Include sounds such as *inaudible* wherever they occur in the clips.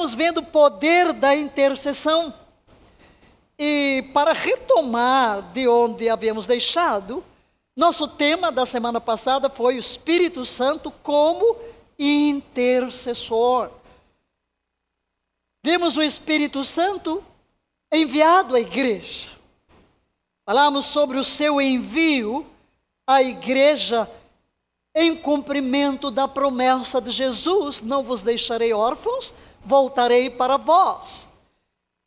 Estamos vendo o poder da intercessão. E para retomar de onde havíamos deixado, nosso tema da semana passada foi o Espírito Santo como intercessor. Vimos o Espírito Santo enviado à igreja. Falamos sobre o seu envio à igreja em cumprimento da promessa de Jesus: Não vos deixarei órfãos, voltarei para vós.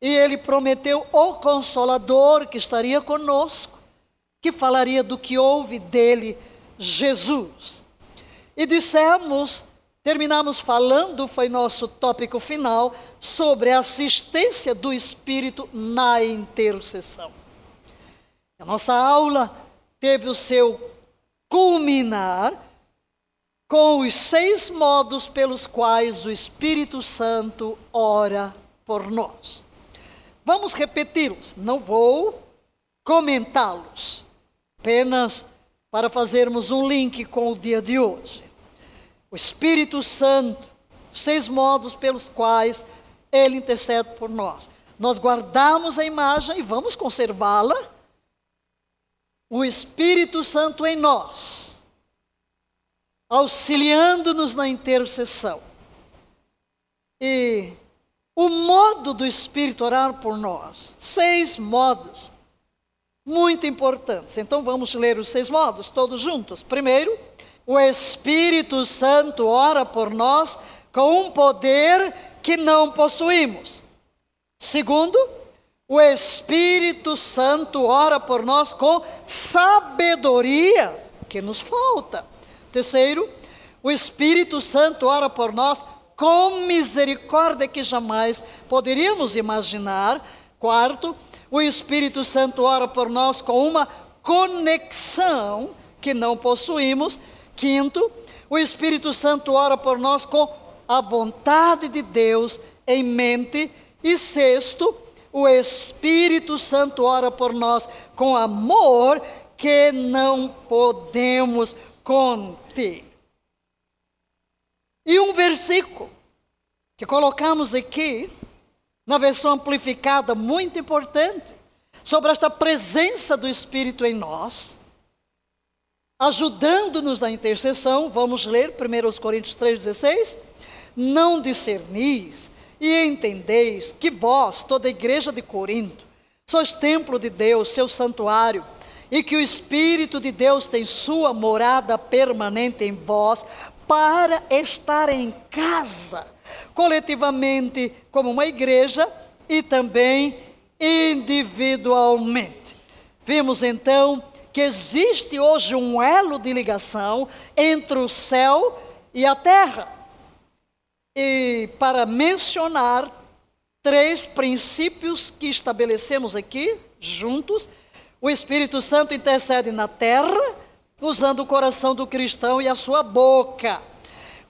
E ele prometeu o Consolador que estaria conosco, que falaria do que houve dele, Jesus. E dissemos, terminamos falando, foi nosso tópico final, sobre a assistência do Espírito na intercessão. A nossa aula teve o seu culminar com os seis modos pelos quais o Espírito Santo ora por nós. Vamos repeti-los, não vou comentá-los, apenas para fazermos um link com o dia de hoje. O Espírito Santo, seis modos pelos quais ele intercede por nós. Nós guardamos a imagem e vamos conservá-la. O Espírito Santo em nós, auxiliando-nos na intercessão. E o modo do Espírito orar por nós. Seis modos muito importantes. Então vamos ler os seis modos todos juntos. Primeiro, o Espírito Santo ora por nós com um poder que não possuímos. Segundo, o Espírito Santo ora por nós com sabedoria que nos falta. Terceiro, o Espírito Santo ora por nós com misericórdia que jamais poderíamos imaginar. Quarto, o Espírito Santo ora por nós com uma conexão que não possuímos. Quinto, o Espírito Santo ora por nós com a vontade de Deus em mente. E sexto, o Espírito Santo ora por nós com amor que não podemos conter. E um versículo que colocamos aqui, na versão amplificada, muito importante, sobre esta presença do Espírito em nós, ajudando-nos na intercessão, vamos ler 1 Coríntios 3,16. Não discernis e entendeis que vós, toda a igreja de Corinto, sois templo de Deus, seu santuário, e que o Espírito de Deus tem sua morada permanente em vós, para estar em casa, coletivamente, como uma igreja, e também individualmente. Vimos então que existe hoje um elo de ligação entre o céu e a terra. E para mencionar três princípios que estabelecemos aqui juntos, o Espírito Santo intercede na terra, usando o coração do cristão e a sua boca.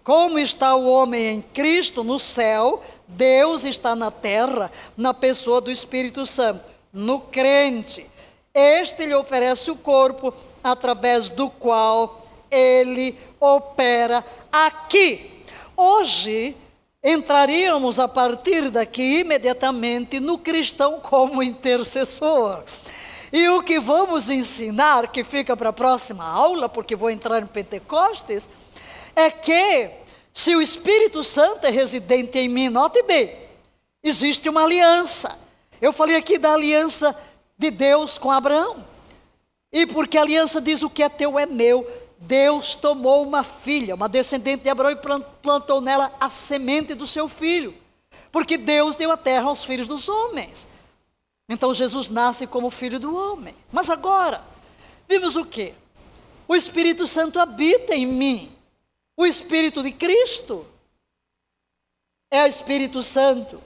Como está o homem em Cristo no céu, Deus está na terra, na pessoa do Espírito Santo, no crente. Este lhe oferece o corpo através do qual ele opera aqui. Hoje, entraríamos a partir daqui imediatamente no cristão como intercessor. E o que vamos ensinar, que fica para a próxima aula, porque vou entrar em Pentecostes, é que se o Espírito Santo é residente em mim, note bem, existe uma aliança. Eu falei aqui da aliança de Deus com Abraão. E porque a aliança diz o que é teu é meu, Deus tomou uma filha, uma descendente de Abraão, e plantou nela a semente do seu filho. Porque Deus deu a terra aos filhos dos homens. Então Jesus nasce como filho do homem. Mas agora, vimos o que? O Espírito Santo habita em mim. O Espírito de Cristo é o Espírito Santo.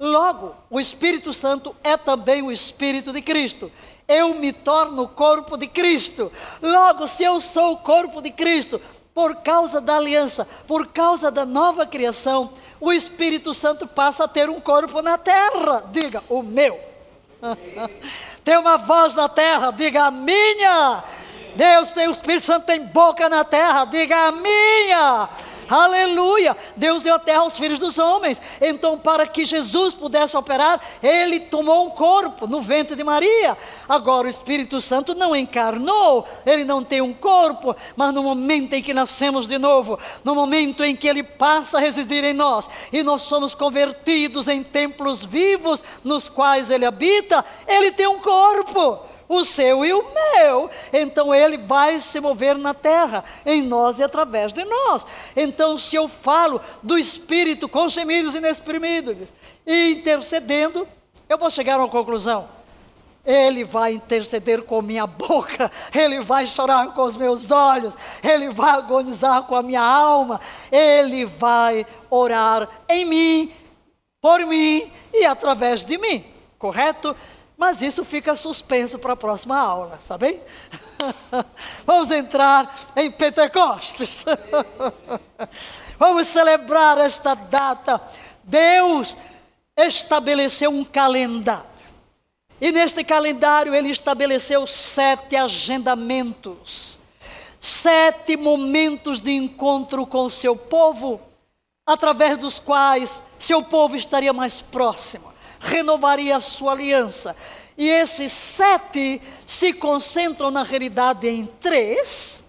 Logo, o Espírito Santo é também o Espírito de Cristo. Eu me torno o corpo de Cristo. Logo, se eu sou o corpo de Cristo, por causa da aliança, por causa da nova criação, o Espírito Santo passa a ter um corpo na terra. Diga, o meu. *laughs* tem uma voz na terra, diga a minha. Deus tem o Espírito Santo tem boca na terra, diga a minha. Aleluia! Deus deu a terra aos filhos dos homens. Então, para que Jesus pudesse operar, ele tomou um corpo no ventre de Maria. Agora, o Espírito Santo não encarnou, ele não tem um corpo, mas no momento em que nascemos de novo, no momento em que ele passa a residir em nós e nós somos convertidos em templos vivos nos quais ele habita, ele tem um corpo o seu e o meu. Então ele vai se mover na terra, em nós e através de nós. Então, se eu falo do Espírito com gemidos inexprimidos e intercedendo, eu vou chegar a uma conclusão. Ele vai interceder com minha boca, Ele vai chorar com os meus olhos, Ele vai agonizar com a minha alma, Ele vai orar em mim, por mim e através de mim, correto? Mas isso fica suspenso para a próxima aula, está bem? *laughs* Vamos entrar em Pentecostes. *laughs* Vamos celebrar esta data. Deus estabeleceu um calendário. E neste calendário ele estabeleceu sete agendamentos, sete momentos de encontro com o seu povo, através dos quais seu povo estaria mais próximo renovaria a sua aliança. E esses sete se concentram na realidade em três,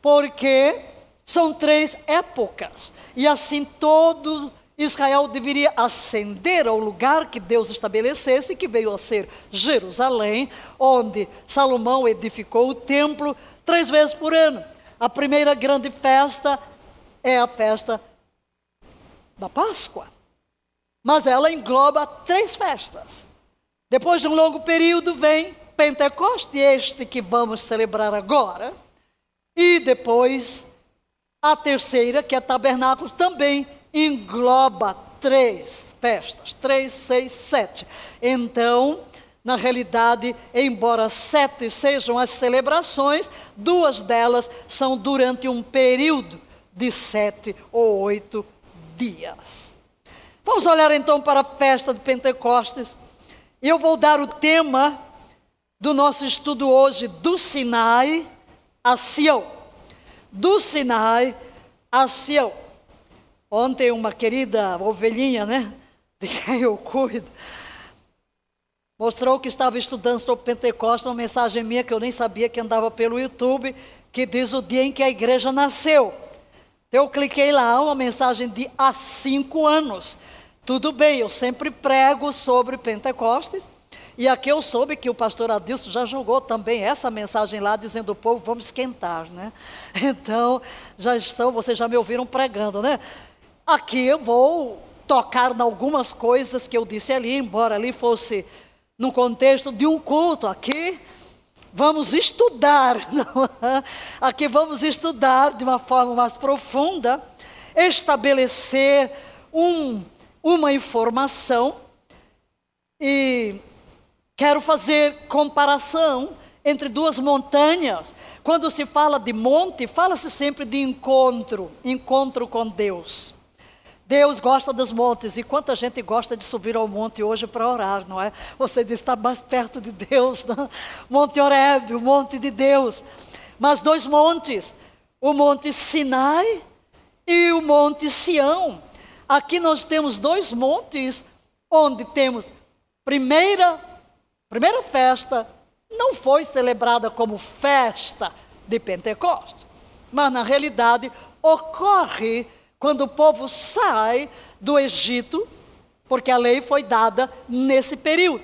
porque são três épocas. E assim todo Israel deveria ascender ao lugar que Deus estabelecesse, que veio a ser Jerusalém, onde Salomão edificou o templo três vezes por ano. A primeira grande festa é a festa da Páscoa. Mas ela engloba três festas. Depois de um longo período vem Pentecoste, este que vamos celebrar agora. E depois a terceira, que é Tabernáculo, também engloba três festas: três, seis, sete. Então, na realidade, embora sete sejam as celebrações, duas delas são durante um período de sete ou oito dias. Vamos olhar então para a festa de Pentecostes. Eu vou dar o tema do nosso estudo hoje, do Sinai a Sião. Do Sinai a Sião. Ontem uma querida ovelhinha, né? *laughs* De quem eu cuido. Mostrou que estava estudando sobre Pentecostes, uma mensagem minha que eu nem sabia que andava pelo YouTube, que diz o dia em que a igreja nasceu. Eu cliquei lá, uma mensagem de há cinco anos. Tudo bem, eu sempre prego sobre Pentecostes. E aqui eu soube que o pastor Adilson já jogou também essa mensagem lá, dizendo ao povo, vamos esquentar, né? *laughs* Então, já estão, vocês já me ouviram pregando, né? Aqui eu vou tocar em algumas coisas que eu disse ali, embora ali fosse no contexto de um culto. Aqui vamos estudar, *laughs* é? aqui vamos estudar de uma forma mais profunda, estabelecer um uma informação e quero fazer comparação entre duas montanhas. Quando se fala de monte, fala-se sempre de encontro, encontro com Deus. Deus gosta dos montes e quanta gente gosta de subir ao monte hoje para orar, não é? Você diz está mais perto de Deus, não? Monte Oreb, o monte de Deus. Mas dois montes, o monte Sinai e o monte Sião. Aqui nós temos dois montes onde temos primeira primeira festa não foi celebrada como festa de Pentecostes, mas na realidade ocorre quando o povo sai do Egito, porque a lei foi dada nesse período.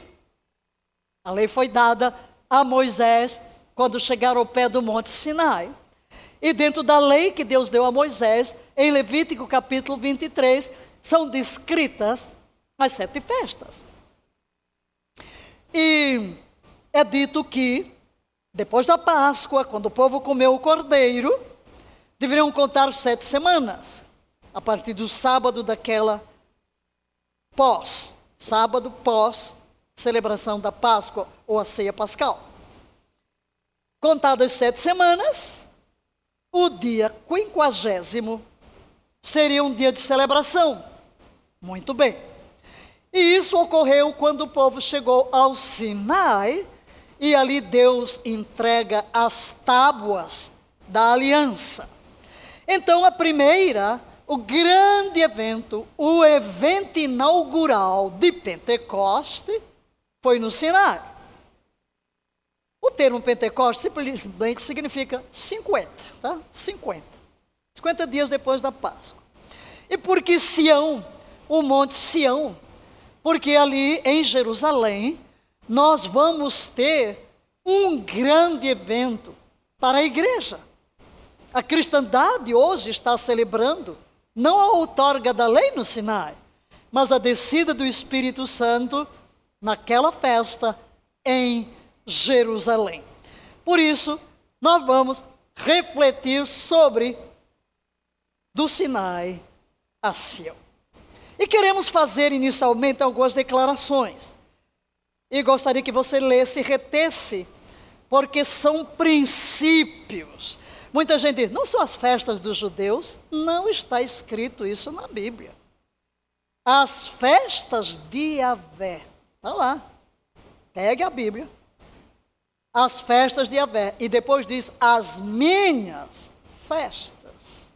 A lei foi dada a Moisés quando chegaram ao pé do Monte Sinai. E dentro da lei que Deus deu a Moisés, em Levítico capítulo 23, são descritas as sete festas. E é dito que, depois da Páscoa, quando o povo comeu o cordeiro, deveriam contar sete semanas, a partir do sábado daquela pós, sábado pós celebração da Páscoa ou a ceia pascal. Contadas sete semanas, o dia quinquagésimo seria um dia de celebração. Muito bem. E isso ocorreu quando o povo chegou ao Sinai e ali Deus entrega as tábuas da aliança. Então, a primeira, o grande evento, o evento inaugural de Pentecoste, foi no Sinai. O termo Pentecoste simplesmente significa 50, tá? 50. 50 dias depois da Páscoa. E por que Sião? O Monte Sião. Porque ali em Jerusalém nós vamos ter um grande evento para a igreja. A cristandade hoje está celebrando não a outorga da lei no Sinai, mas a descida do Espírito Santo naquela festa em Jerusalém. Por isso, nós vamos refletir sobre do Sinai a Sião. E queremos fazer inicialmente algumas declarações. E gostaria que você lesse e retesse, porque são princípios. Muita gente diz, não são as festas dos judeus? Não está escrito isso na Bíblia. As festas de Yahvé. Está lá. Pegue a Bíblia. As festas de Yahvé. E depois diz, as minhas festas.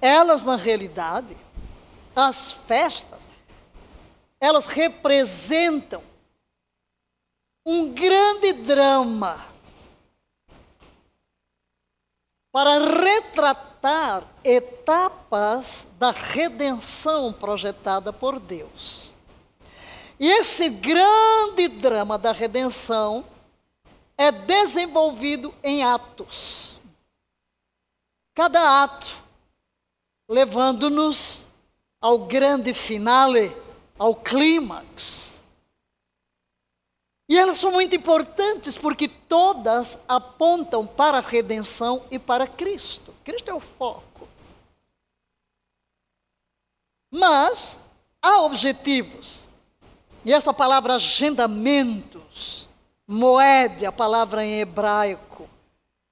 Elas, na realidade, as festas, elas representam um grande drama para retratar etapas da redenção projetada por Deus. E esse grande drama da redenção é desenvolvido em atos. Cada ato levando-nos ao grande finale, ao clímax. E elas são muito importantes porque todas apontam para a redenção e para Cristo. Cristo é o foco. Mas há objetivos. E essa palavra agendamentos, moed, a palavra em hebraico,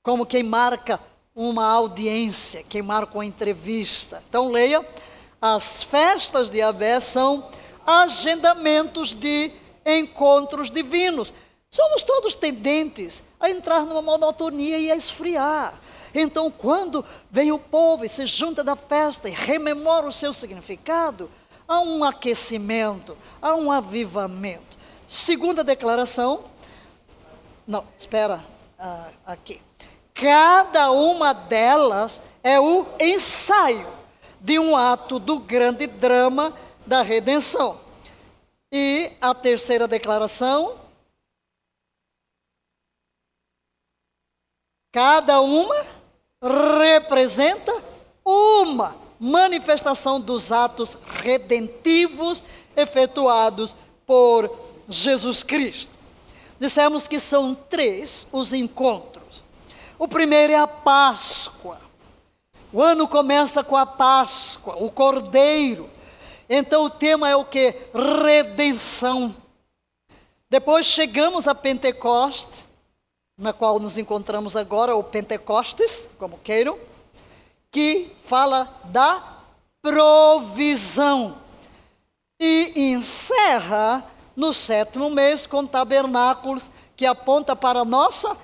como quem marca uma audiência, quem marca uma entrevista. Então leia, as festas de Abé são agendamentos de encontros divinos. Somos todos tendentes a entrar numa monotonia e a esfriar. Então, quando vem o povo e se junta da festa e rememora o seu significado, há um aquecimento, há um avivamento. Segunda declaração. Não, espera, uh, aqui. Cada uma delas é o ensaio de um ato do grande drama da redenção. E a terceira declaração. Cada uma representa uma manifestação dos atos redentivos efetuados por Jesus Cristo. Dissemos que são três os encontros. O primeiro é a Páscoa. O ano começa com a Páscoa, o Cordeiro. Então o tema é o que? Redenção. Depois chegamos a Pentecoste, na qual nos encontramos agora, ou Pentecostes, como queiram, que fala da provisão. E encerra no sétimo mês com tabernáculos, que aponta para a nossa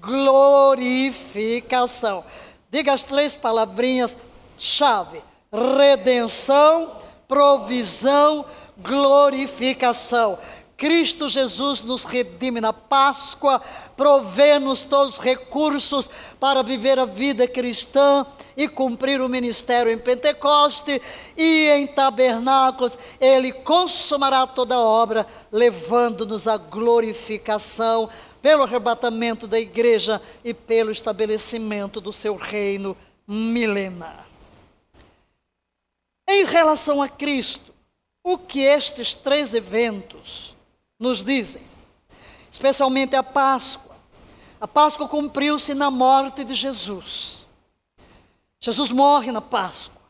glorificação. Diga as três palavrinhas chave: redenção, provisão, glorificação. Cristo Jesus nos redime na Páscoa, provê-nos todos os recursos para viver a vida cristã e cumprir o ministério em Pentecoste e em tabernáculos. Ele consumará toda a obra, levando-nos à glorificação pelo arrebatamento da igreja e pelo estabelecimento do seu reino milenar. Em relação a Cristo, o que estes três eventos nos dizem? Especialmente a Páscoa. A Páscoa cumpriu-se na morte de Jesus. Jesus morre na Páscoa.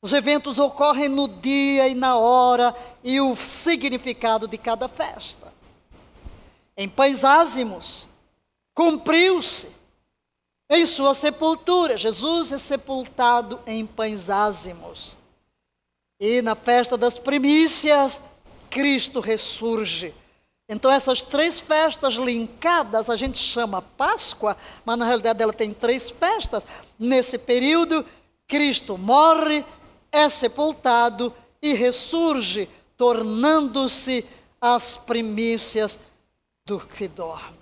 Os eventos ocorrem no dia e na hora e o significado de cada festa em pães ázimos, cumpriu-se em sua sepultura. Jesus é sepultado em pães ázimos. E na festa das primícias, Cristo ressurge. Então, essas três festas linkadas a gente chama Páscoa, mas na realidade ela tem três festas. Nesse período, Cristo morre, é sepultado e ressurge, tornando-se as primícias do que dorme.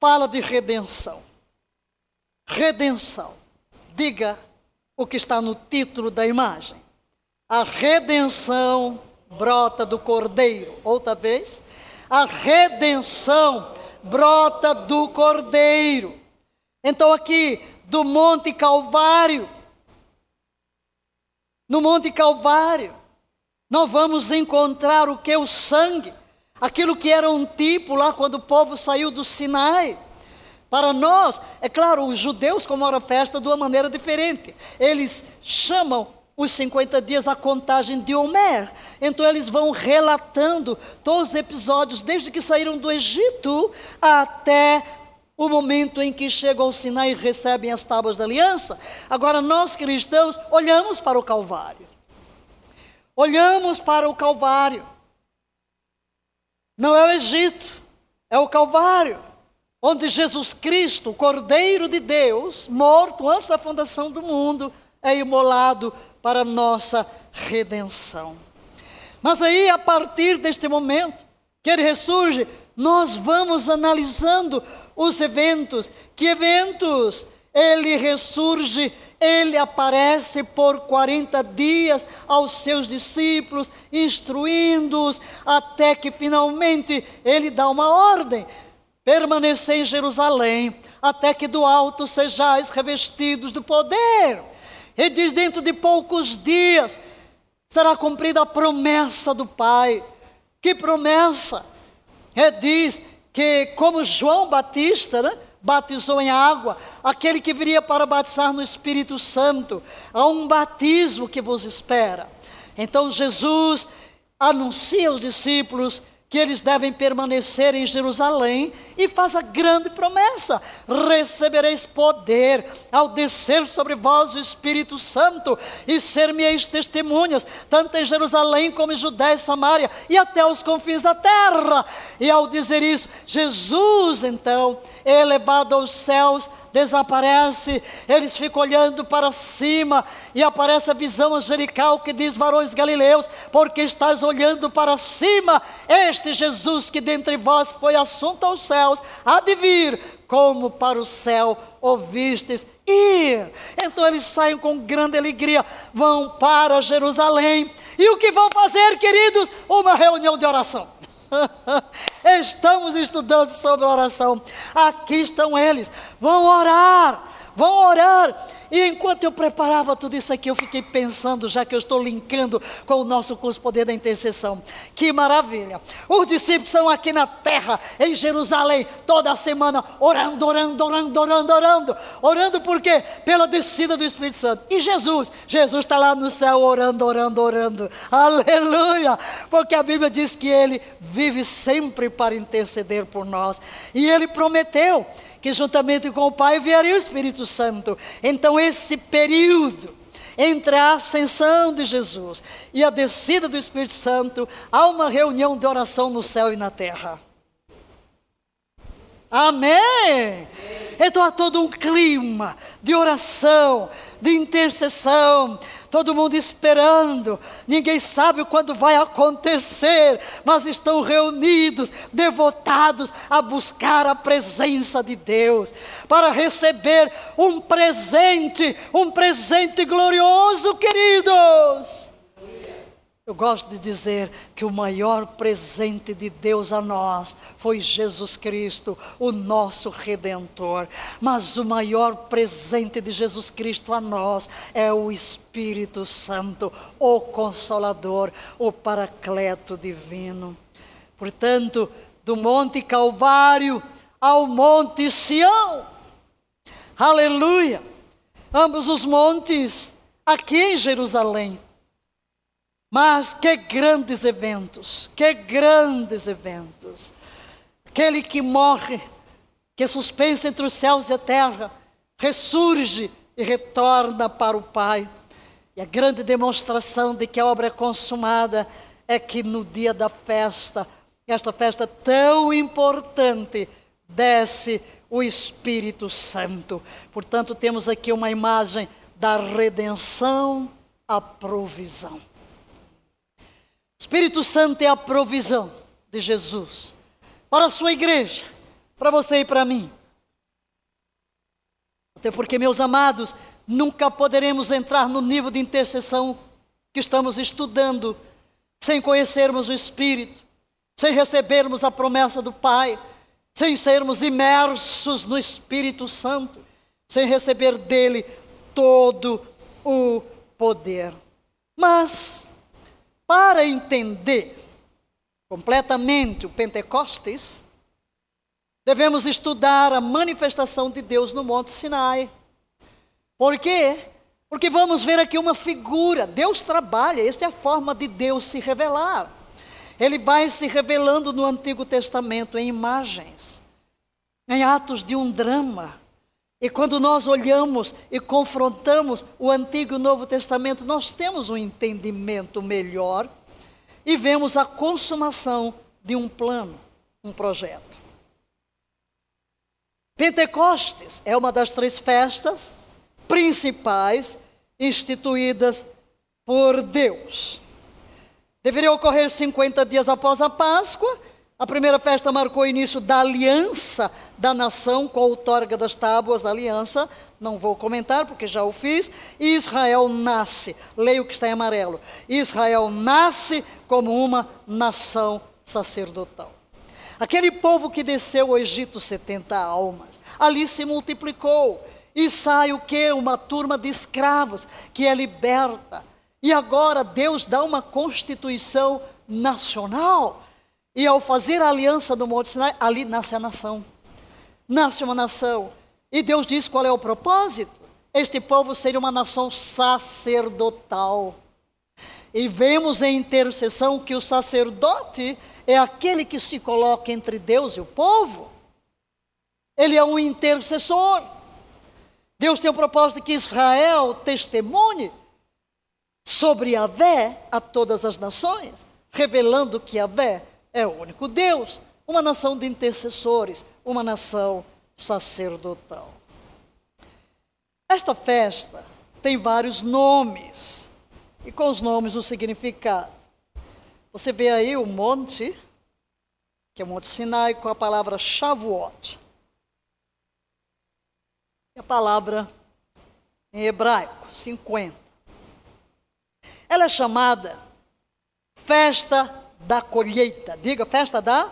Fala de redenção. Redenção. Diga o que está no título da imagem. A redenção brota do Cordeiro. Outra vez. A redenção brota do Cordeiro. Então, aqui, do Monte Calvário, no Monte Calvário, nós vamos encontrar o que? O sangue, aquilo que era um tipo lá quando o povo saiu do Sinai. Para nós, é claro, os judeus comemoram a festa de uma maneira diferente. Eles chamam os 50 dias a contagem de Homer. Então eles vão relatando todos os episódios, desde que saíram do Egito até o momento em que chegam ao Sinai e recebem as tábuas da aliança. Agora nós cristãos olhamos para o Calvário. Olhamos para o Calvário. Não é o Egito, é o Calvário, onde Jesus Cristo, Cordeiro de Deus, morto antes da fundação do mundo, é imolado para nossa redenção. Mas aí, a partir deste momento que ele ressurge, nós vamos analisando os eventos. Que eventos? Ele ressurge, ele aparece por 40 dias aos seus discípulos, instruindo-os, até que finalmente ele dá uma ordem: permanecer em Jerusalém, até que do alto sejais revestidos do poder. Ele diz: dentro de poucos dias será cumprida a promessa do Pai. Que promessa? Ele diz que, como João Batista, né, batizou em água, aquele que viria para batizar no Espírito Santo, há um batismo que vos espera. Então Jesus anuncia aos discípulos que eles devem permanecer em Jerusalém e faz a grande promessa: recebereis poder ao descer sobre vós o Espírito Santo e ser-me-eis testemunhas, tanto em Jerusalém como em Judéia e Samaria e até os confins da terra. E ao dizer isso, Jesus então é elevado aos céus desaparece, eles ficam olhando para cima e aparece a visão angelical que diz: Varões galileus, porque estás olhando para cima, este Jesus que dentre vós foi assunto aos céus, há de vir, como para o céu ouvistes ir. Então eles saem com grande alegria, vão para Jerusalém. E o que vão fazer, queridos? Uma reunião de oração. *laughs* Estamos estudando sobre oração. Aqui estão eles. Vão orar. Vão orar. E enquanto eu preparava tudo isso aqui, eu fiquei pensando, já que eu estou linkando com o nosso curso Poder da Intercessão. Que maravilha! Os discípulos estão aqui na terra, em Jerusalém, toda semana, orando, orando, orando, orando, orando. Orando por quê? Pela descida do Espírito Santo. E Jesus? Jesus está lá no céu orando, orando, orando. Aleluia! Porque a Bíblia diz que Ele vive sempre para interceder por nós. E Ele prometeu que juntamente com o Pai viria o Espírito Santo. Então, esse período entre a ascensão de Jesus e a descida do Espírito Santo, há uma reunião de oração no céu e na terra. Amém! Então há todo um clima de oração, de intercessão, todo mundo esperando, ninguém sabe quando vai acontecer, mas estão reunidos, devotados a buscar a presença de Deus, para receber um presente, um presente glorioso, queridos. Eu gosto de dizer que o maior presente de Deus a nós foi Jesus Cristo, o nosso redentor. Mas o maior presente de Jesus Cristo a nós é o Espírito Santo, o Consolador, o Paracleto divino. Portanto, do Monte Calvário ao Monte Sião. Aleluia! Ambos os montes aqui em Jerusalém mas que grandes eventos, que grandes eventos. Aquele que morre, que é suspenso entre os céus e a terra, ressurge e retorna para o Pai. E a grande demonstração de que a obra é consumada é que no dia da festa, esta festa tão importante, desce o Espírito Santo. Portanto, temos aqui uma imagem da redenção à provisão. Espírito Santo é a provisão de Jesus para a sua igreja, para você e para mim. Até porque, meus amados, nunca poderemos entrar no nível de intercessão que estamos estudando sem conhecermos o Espírito, sem recebermos a promessa do Pai, sem sermos imersos no Espírito Santo, sem receber dele todo o poder. Mas, para entender completamente o Pentecostes, devemos estudar a manifestação de Deus no Monte Sinai. Por quê? Porque vamos ver aqui uma figura. Deus trabalha, esta é a forma de Deus se revelar. Ele vai se revelando no Antigo Testamento em imagens, em atos de um drama. E quando nós olhamos e confrontamos o Antigo e o Novo Testamento, nós temos um entendimento melhor e vemos a consumação de um plano, um projeto. Pentecostes é uma das três festas principais instituídas por Deus. Deveria ocorrer 50 dias após a Páscoa. A primeira festa marcou o início da aliança da nação com a outorga das tábuas da aliança. Não vou comentar porque já o fiz. Israel nasce, leio o que está em amarelo. Israel nasce como uma nação sacerdotal. Aquele povo que desceu ao Egito 70 almas, ali se multiplicou e sai o que? Uma turma de escravos que é liberta. E agora Deus dá uma constituição nacional. E ao fazer a aliança do Monte Sinai, ali nasce a nação. Nasce uma nação. E Deus diz qual é o propósito: este povo seria uma nação sacerdotal. E vemos em intercessão que o sacerdote é aquele que se coloca entre Deus e o povo. Ele é um intercessor. Deus tem o propósito que Israel testemunhe sobre Yahvé a todas as nações, revelando que Yahvé é o único Deus, uma nação de intercessores, uma nação sacerdotal. Esta festa tem vários nomes, e com os nomes o significado. Você vê aí o monte, que é o Monte Sinai, com a palavra Shavuot é a palavra em hebraico, 50. Ela é chamada festa da colheita. Diga, festa da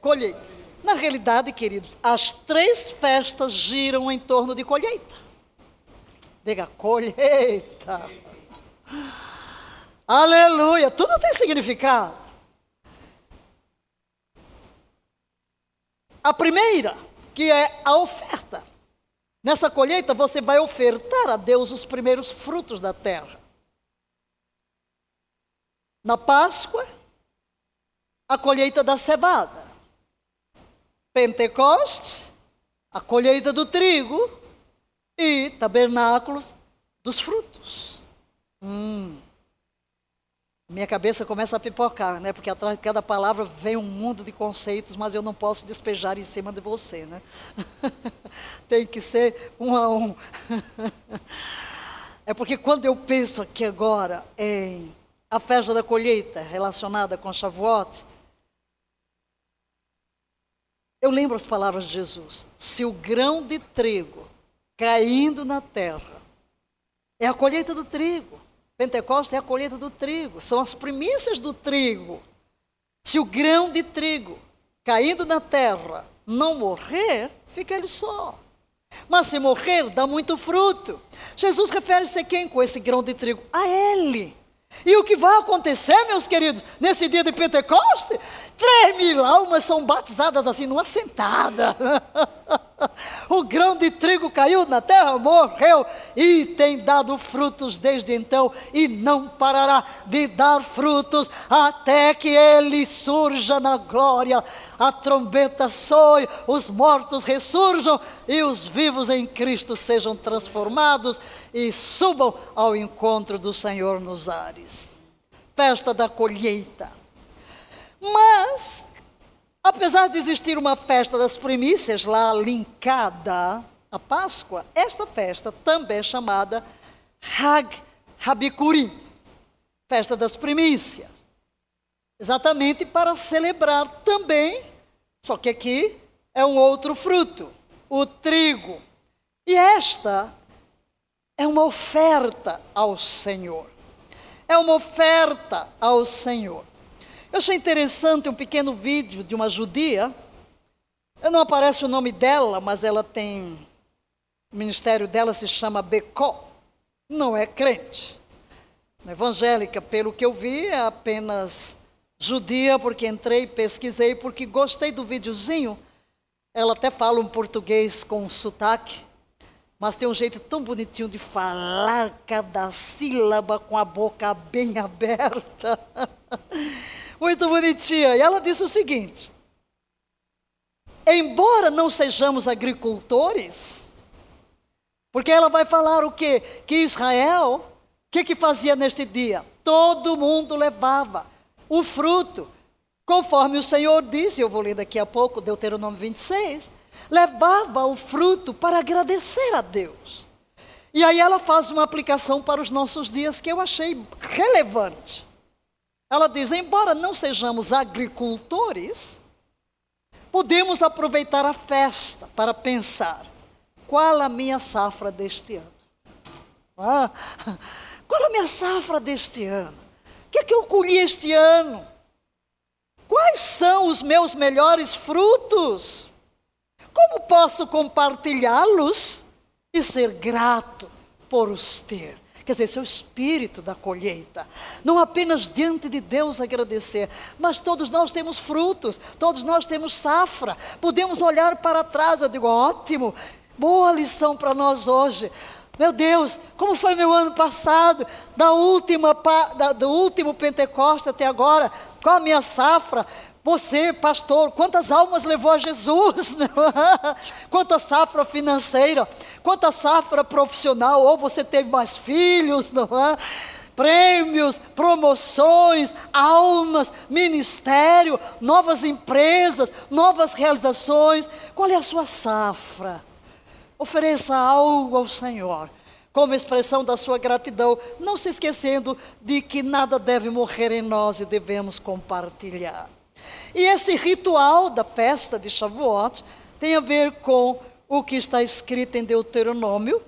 colheita. Na realidade, queridos, as três festas giram em torno de colheita. Diga, colheita. Aleluia, tudo tem significado. A primeira, que é a oferta. Nessa colheita você vai ofertar a Deus os primeiros frutos da terra. Na Páscoa, a colheita da cevada. Pentecostes, a colheita do trigo. E tabernáculos dos frutos. Hum. Minha cabeça começa a pipocar, né? Porque atrás de cada palavra vem um mundo de conceitos, mas eu não posso despejar em cima de você, né? *laughs* Tem que ser um a um. *laughs* é porque quando eu penso aqui agora em a festa da colheita relacionada com Shavuot, eu lembro as palavras de Jesus. Se o grão de trigo caindo na terra é a colheita do trigo, Pentecostes é a colheita do trigo, são as primícias do trigo. Se o grão de trigo caindo na terra não morrer, fica ele só. Mas se morrer, dá muito fruto. Jesus refere-se a quem com esse grão de trigo? A ele. E o que vai acontecer, meus queridos, nesse dia de Pentecostes? Três mil almas são batizadas assim, numa sentada. *laughs* *laughs* o grão de trigo caiu na terra, morreu e tem dado frutos desde então e não parará de dar frutos até que ele surja na glória. A trombeta soe, os mortos ressurjam e os vivos em Cristo sejam transformados e subam ao encontro do Senhor nos ares. Festa da colheita. Mas Apesar de existir uma festa das primícias lá linkada à Páscoa, esta festa também é chamada Hag Habikurim, festa das primícias. Exatamente para celebrar também, só que aqui é um outro fruto, o trigo. E esta é uma oferta ao Senhor. É uma oferta ao Senhor. Eu achei interessante um pequeno vídeo de uma judia. Eu não aparece o nome dela, mas ela tem. O ministério dela se chama Becó. Não é crente. Evangélica, pelo que eu vi, é apenas judia, porque entrei pesquisei, porque gostei do videozinho. Ela até fala um português com sotaque, mas tem um jeito tão bonitinho de falar cada sílaba com a boca bem *laughs* aberta. Muito bonitinha. E ela disse o seguinte: embora não sejamos agricultores, porque ela vai falar o quê? Que Israel, o que, que fazia neste dia? Todo mundo levava o fruto, conforme o Senhor disse, eu vou ler daqui a pouco, Deuteronômio 26, levava o fruto para agradecer a Deus. E aí ela faz uma aplicação para os nossos dias que eu achei relevante. Ela diz: embora não sejamos agricultores, podemos aproveitar a festa para pensar: qual a minha safra deste ano? Ah, *laughs* qual a minha safra deste ano? O que é que eu colhi este ano? Quais são os meus melhores frutos? Como posso compartilhá-los e ser grato por os ter? Quer dizer, esse é o espírito da colheita. Não apenas diante de Deus agradecer, mas todos nós temos frutos, todos nós temos safra. Podemos olhar para trás, eu digo, ótimo, boa lição para nós hoje. Meu Deus, como foi meu ano passado, da última, da, do último Pentecoste até agora, qual a minha safra? Você, pastor, quantas almas levou a Jesus? *laughs* Quanta safra financeira, quanta safra profissional, ou você teve mais filhos, não é? Prêmios, promoções, almas, ministério, novas empresas, novas realizações. Qual é a sua safra? Ofereça algo ao Senhor, como expressão da sua gratidão, não se esquecendo de que nada deve morrer em nós e devemos compartilhar. E esse ritual da festa de Shavuot tem a ver com o que está escrito em Deuteronômio,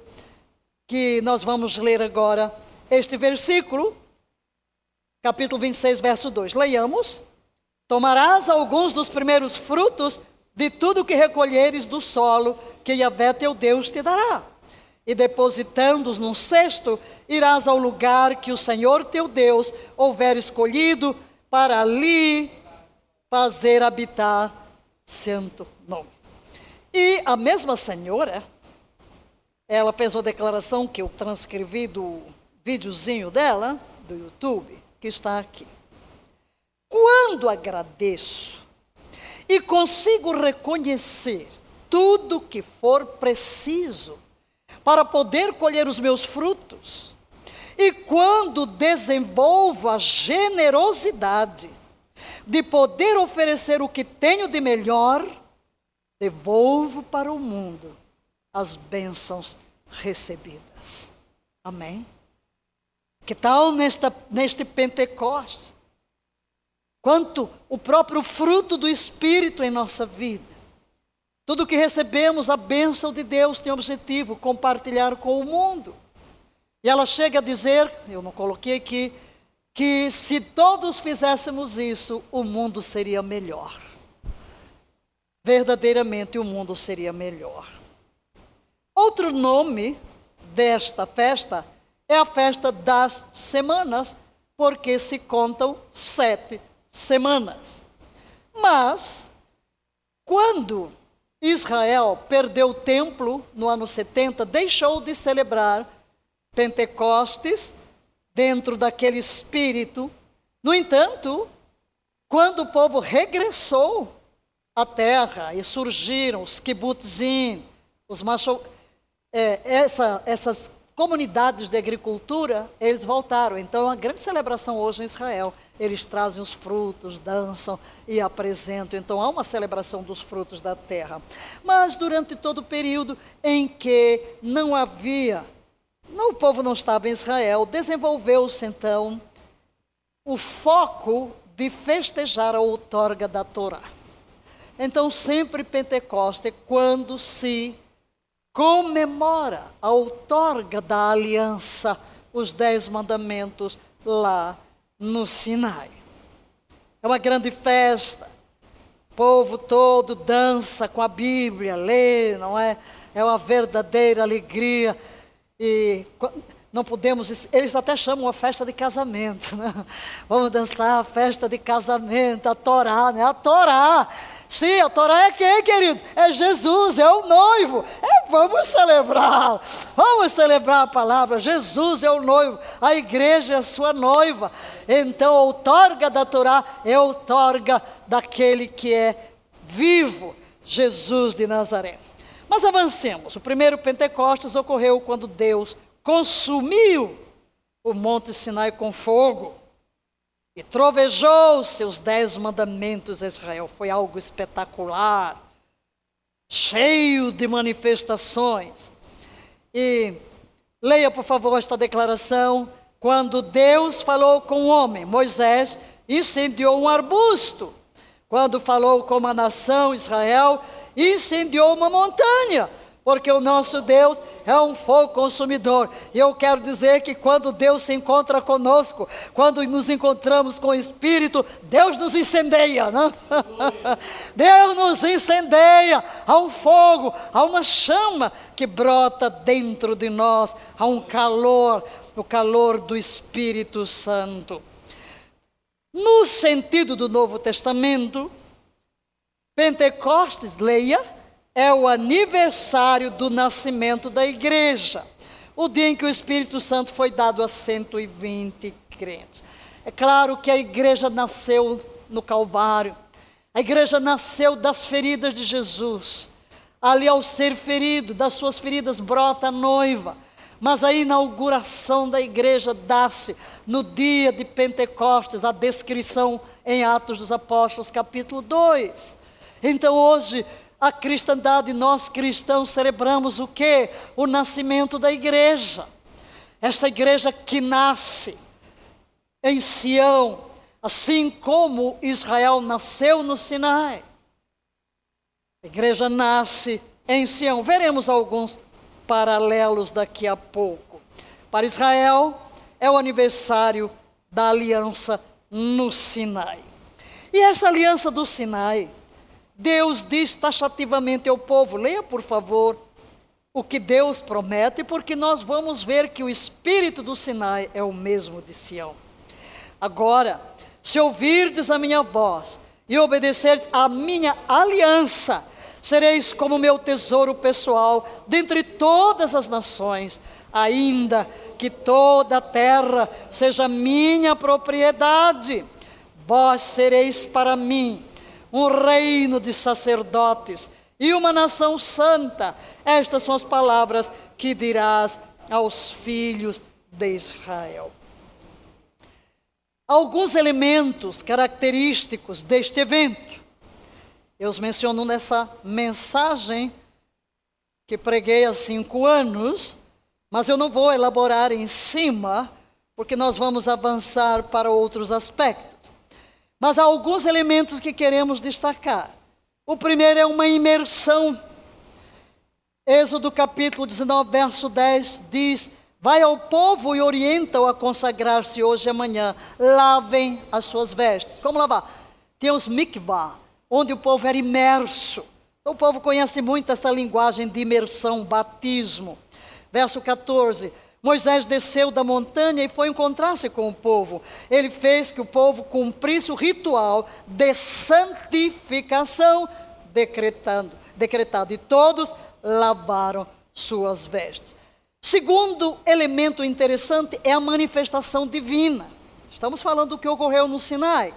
que nós vamos ler agora este versículo, capítulo 26, verso 2. Leiamos: Tomarás alguns dos primeiros frutos de tudo que recolheres do solo que Yahvé teu Deus te dará. E depositando-os num cesto, irás ao lugar que o Senhor teu Deus houver escolhido para ali fazer habitar santo nome. E a mesma senhora, ela fez uma declaração que eu transcrevi do videozinho dela, do YouTube, que está aqui. Quando agradeço e consigo reconhecer tudo que for preciso para poder colher os meus frutos. E quando desenvolvo a generosidade de poder oferecer o que tenho de melhor, devolvo para o mundo as bênçãos recebidas. Amém? Que tal nesta, neste Pentecostes? quanto o próprio fruto do Espírito em nossa vida. Tudo que recebemos, a bênção de Deus tem objetivo, compartilhar com o mundo. E ela chega a dizer, eu não coloquei aqui, que se todos fizéssemos isso, o mundo seria melhor. Verdadeiramente o mundo seria melhor. Outro nome desta festa é a festa das semanas, porque se contam sete semanas. Mas, quando Israel perdeu o templo no ano 70, deixou de celebrar Pentecostes dentro daquele espírito. No entanto, quando o povo regressou à terra e surgiram os kibbutzim, os macho, é, essa, essas comunidades de agricultura, eles voltaram. Então, uma grande celebração hoje em Israel. Eles trazem os frutos, dançam e apresentam. Então, há uma celebração dos frutos da terra. Mas, durante todo o período em que não havia, o povo não estava em Israel, desenvolveu-se então o foco de festejar a outorga da Torá. Então, sempre Pentecoste, quando se comemora a outorga da aliança, os dez mandamentos lá no Sinai. É uma grande festa. O povo todo dança com a Bíblia, lê, não é? É uma verdadeira alegria. E não podemos, eles até chamam a festa de casamento, né? *laughs* Vamos dançar a festa de casamento, a Torá, né? A Torá Sim, a Torá é quem, querido? É Jesus, é o noivo. É, vamos celebrar. Vamos celebrar a palavra. Jesus é o noivo, a igreja é a sua noiva. Então, a outorga da Torá é a outorga daquele que é vivo, Jesus de Nazaré. Mas avancemos. O primeiro Pentecostes ocorreu quando Deus consumiu o Monte Sinai com fogo. E trovejou seus dez mandamentos a Israel. Foi algo espetacular, cheio de manifestações. E leia, por favor, esta declaração. Quando Deus falou com o homem, Moisés incendiou um arbusto. Quando falou com a nação Israel, incendiou uma montanha porque o nosso Deus é um fogo consumidor. E eu quero dizer que quando Deus se encontra conosco, quando nos encontramos com o Espírito, Deus nos incendeia, né? *laughs* Deus nos incendeia. Há um fogo, há uma chama que brota dentro de nós, há um calor, o calor do Espírito Santo. No sentido do Novo Testamento, Pentecostes, leia, é o aniversário do nascimento da igreja, o dia em que o Espírito Santo foi dado a 120 crentes. É claro que a igreja nasceu no Calvário, a igreja nasceu das feridas de Jesus. Ali, ao ser ferido, das suas feridas brota a noiva. Mas a inauguração da igreja dá-se no dia de Pentecostes, a descrição em Atos dos Apóstolos, capítulo 2. Então, hoje, a cristandade, nós cristãos celebramos o que? O nascimento da igreja. Esta igreja que nasce em Sião, assim como Israel nasceu no Sinai. A igreja nasce em Sião. Veremos alguns paralelos daqui a pouco. Para Israel, é o aniversário da aliança no Sinai. E essa aliança do Sinai Deus diz taxativamente ao povo: leia por favor o que Deus promete, porque nós vamos ver que o espírito do Sinai é o mesmo de Sião. Agora, se ouvirdes a minha voz e obedecerdes à minha aliança, sereis como meu tesouro pessoal dentre todas as nações, ainda que toda a terra seja minha propriedade. Vós sereis para mim um reino de sacerdotes e uma nação santa. Estas são as palavras que dirás aos filhos de Israel. Alguns elementos característicos deste evento. Eu os menciono nessa mensagem que preguei há cinco anos, mas eu não vou elaborar em cima, porque nós vamos avançar para outros aspectos. Mas há alguns elementos que queremos destacar. O primeiro é uma imersão. Êxodo capítulo 19, verso 10 diz: Vai ao povo e orienta-o a consagrar-se hoje e amanhã. Lavem as suas vestes. Como lavar? Tem os mikvah, onde o povo era imerso. Então, o povo conhece muito essa linguagem de imersão, batismo. Verso 14: Moisés desceu da montanha e foi encontrar-se com o povo. Ele fez que o povo cumprisse o ritual de santificação decretando, decretado. E todos lavaram suas vestes. Segundo elemento interessante é a manifestação divina. Estamos falando do que ocorreu no Sinai.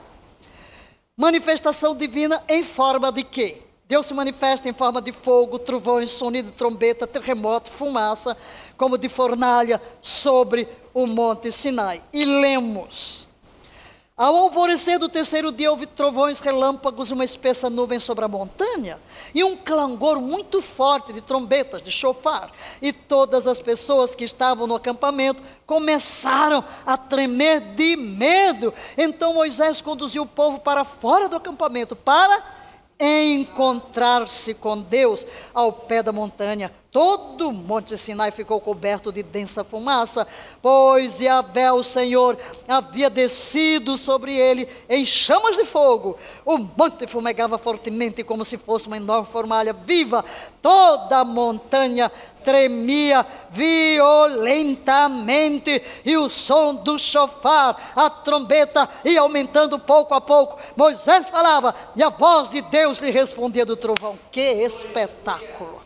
Manifestação divina em forma de quê? Deus se manifesta em forma de fogo, trovões, sonido de trombeta, terremoto, fumaça, como de fornalha sobre o monte Sinai. E lemos. Ao alvorecer do terceiro dia, houve trovões, relâmpagos, uma espessa nuvem sobre a montanha, e um clangor muito forte de trombetas, de chofar. E todas as pessoas que estavam no acampamento começaram a tremer de medo. Então Moisés conduziu o povo para fora do acampamento, para encontrar-se com Deus ao pé da montanha. Todo o monte Sinai ficou coberto de densa fumaça, pois Yahvé, o Senhor, havia descido sobre ele em chamas de fogo. O monte fumegava fortemente, como se fosse uma enorme formalha viva. Toda a montanha tremia violentamente, e o som do chofar, a trombeta, ia aumentando pouco a pouco. Moisés falava, e a voz de Deus lhe respondia do trovão. Que espetáculo!